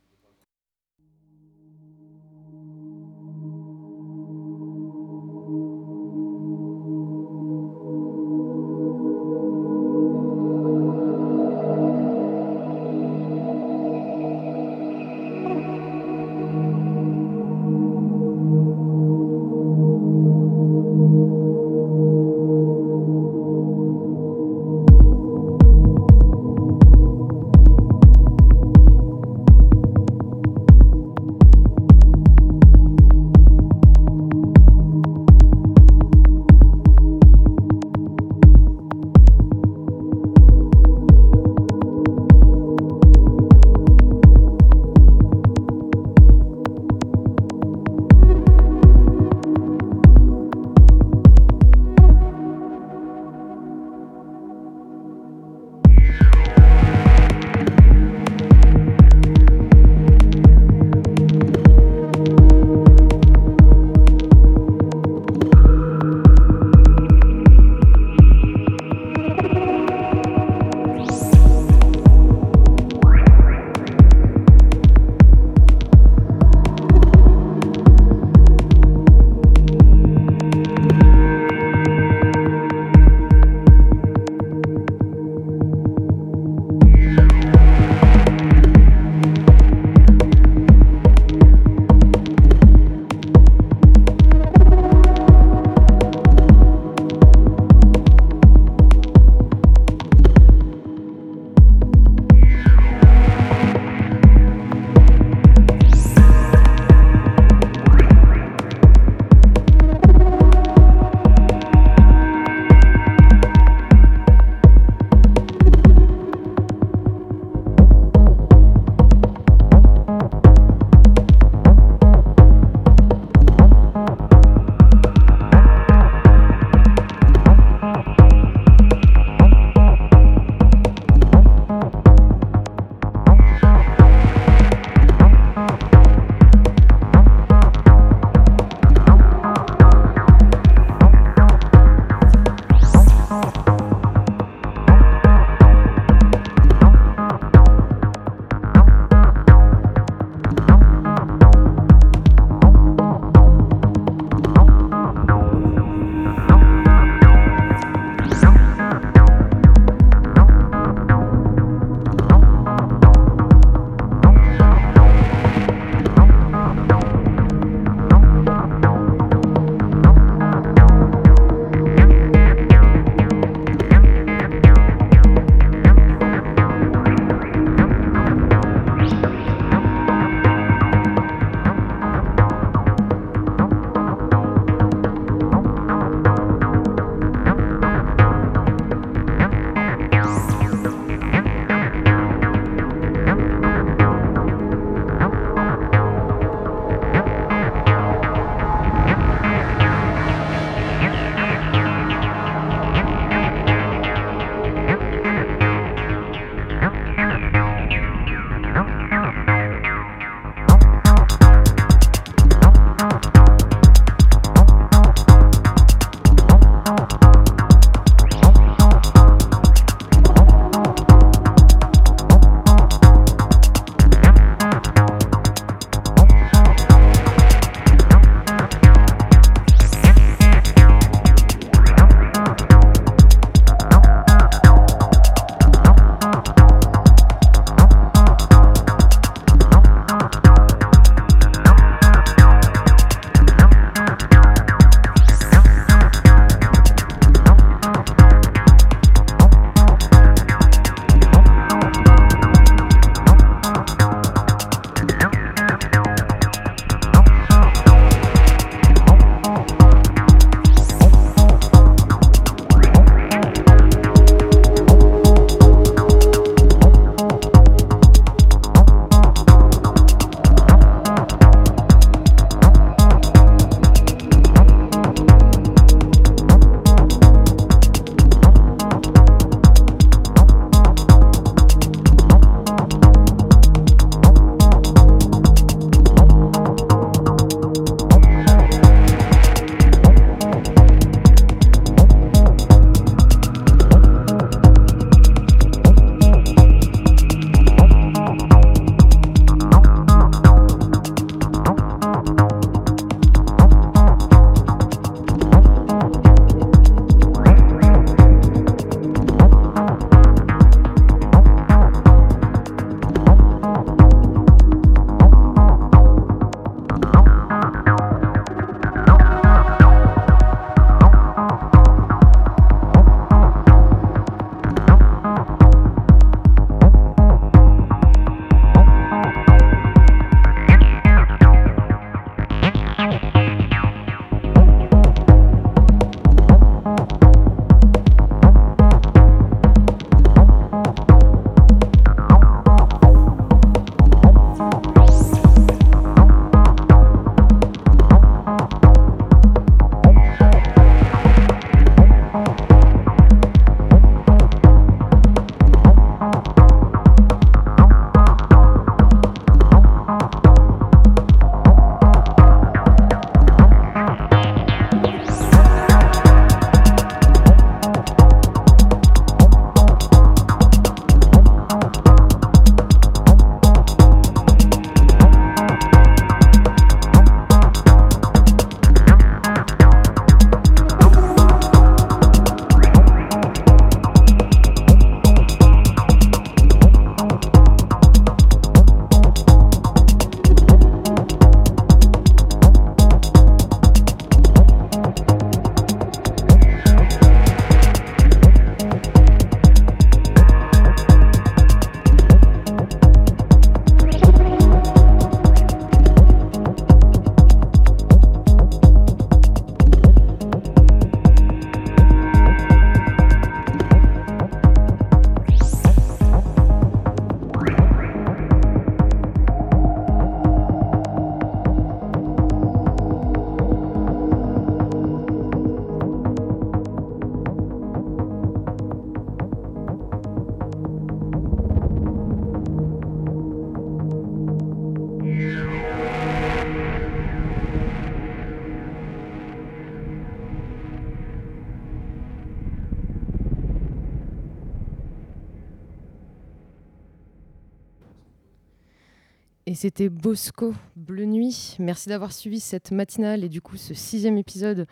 C'était Bosco Bleu Nuit. Merci d'avoir suivi cette matinale et du coup ce sixième épisode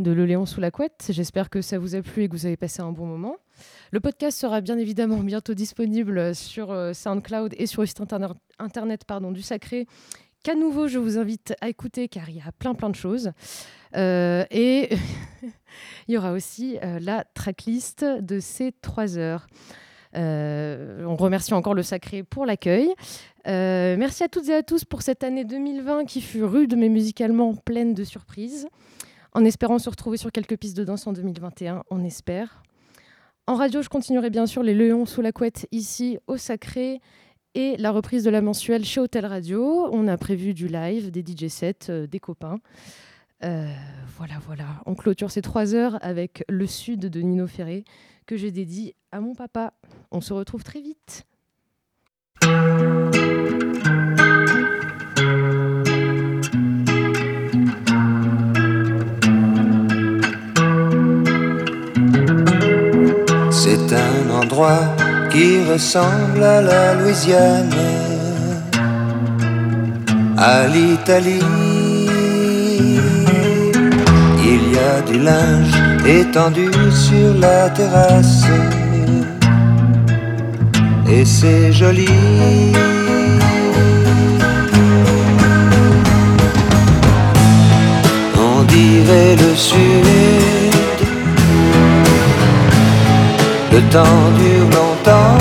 de Le Léon sous la couette. J'espère que ça vous a plu et que vous avez passé un bon moment. Le podcast sera bien évidemment bientôt disponible sur euh, SoundCloud et sur le site internet, du Sacré, qu'à nouveau je vous invite à écouter car il y a plein plein de choses. Euh, et il y aura aussi euh, la tracklist de ces trois heures. Euh, on remercie encore le Sacré pour l'accueil. Euh, merci à toutes et à tous pour cette année 2020 qui fut rude mais musicalement pleine de surprises. En espérant se retrouver sur quelques pistes de danse en 2021, on espère. En radio, je continuerai bien sûr les Léons sous la couette ici au Sacré et la reprise de la mensuelle chez Hôtel Radio. On a prévu du live, des DJ sets, euh, des copains. Voilà, voilà. On clôture ces trois heures avec Le Sud de Nino Ferré que j'ai dédié à mon papa. On se retrouve très vite. C'est un endroit qui ressemble à la Louisiane, à l'Italie. Il y a du linge étendu sur la terrasse, et c'est joli. On dirait le sud. Le temps dure longtemps.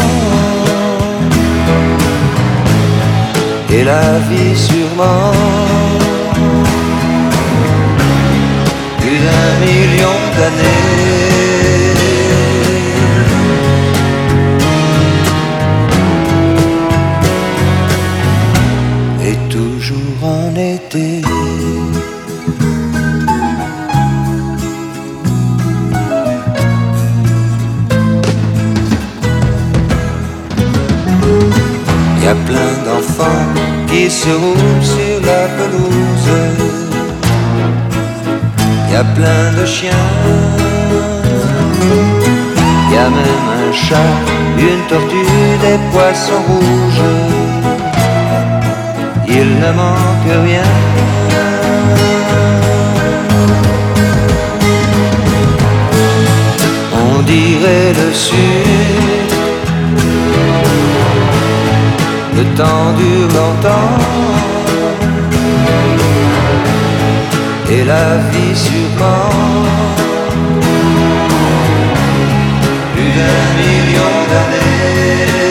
Et la vie sûrement. Plus d'un million et toujours en été. Y a plein d'enfants qui se roulent sur la pelouse. Y a plein de chiens. Y a même un chat, une tortue, des poissons rouges. Il ne manque rien. On dirait le sud le temps dure longtemps et la vie sûrement plus d'un million d'années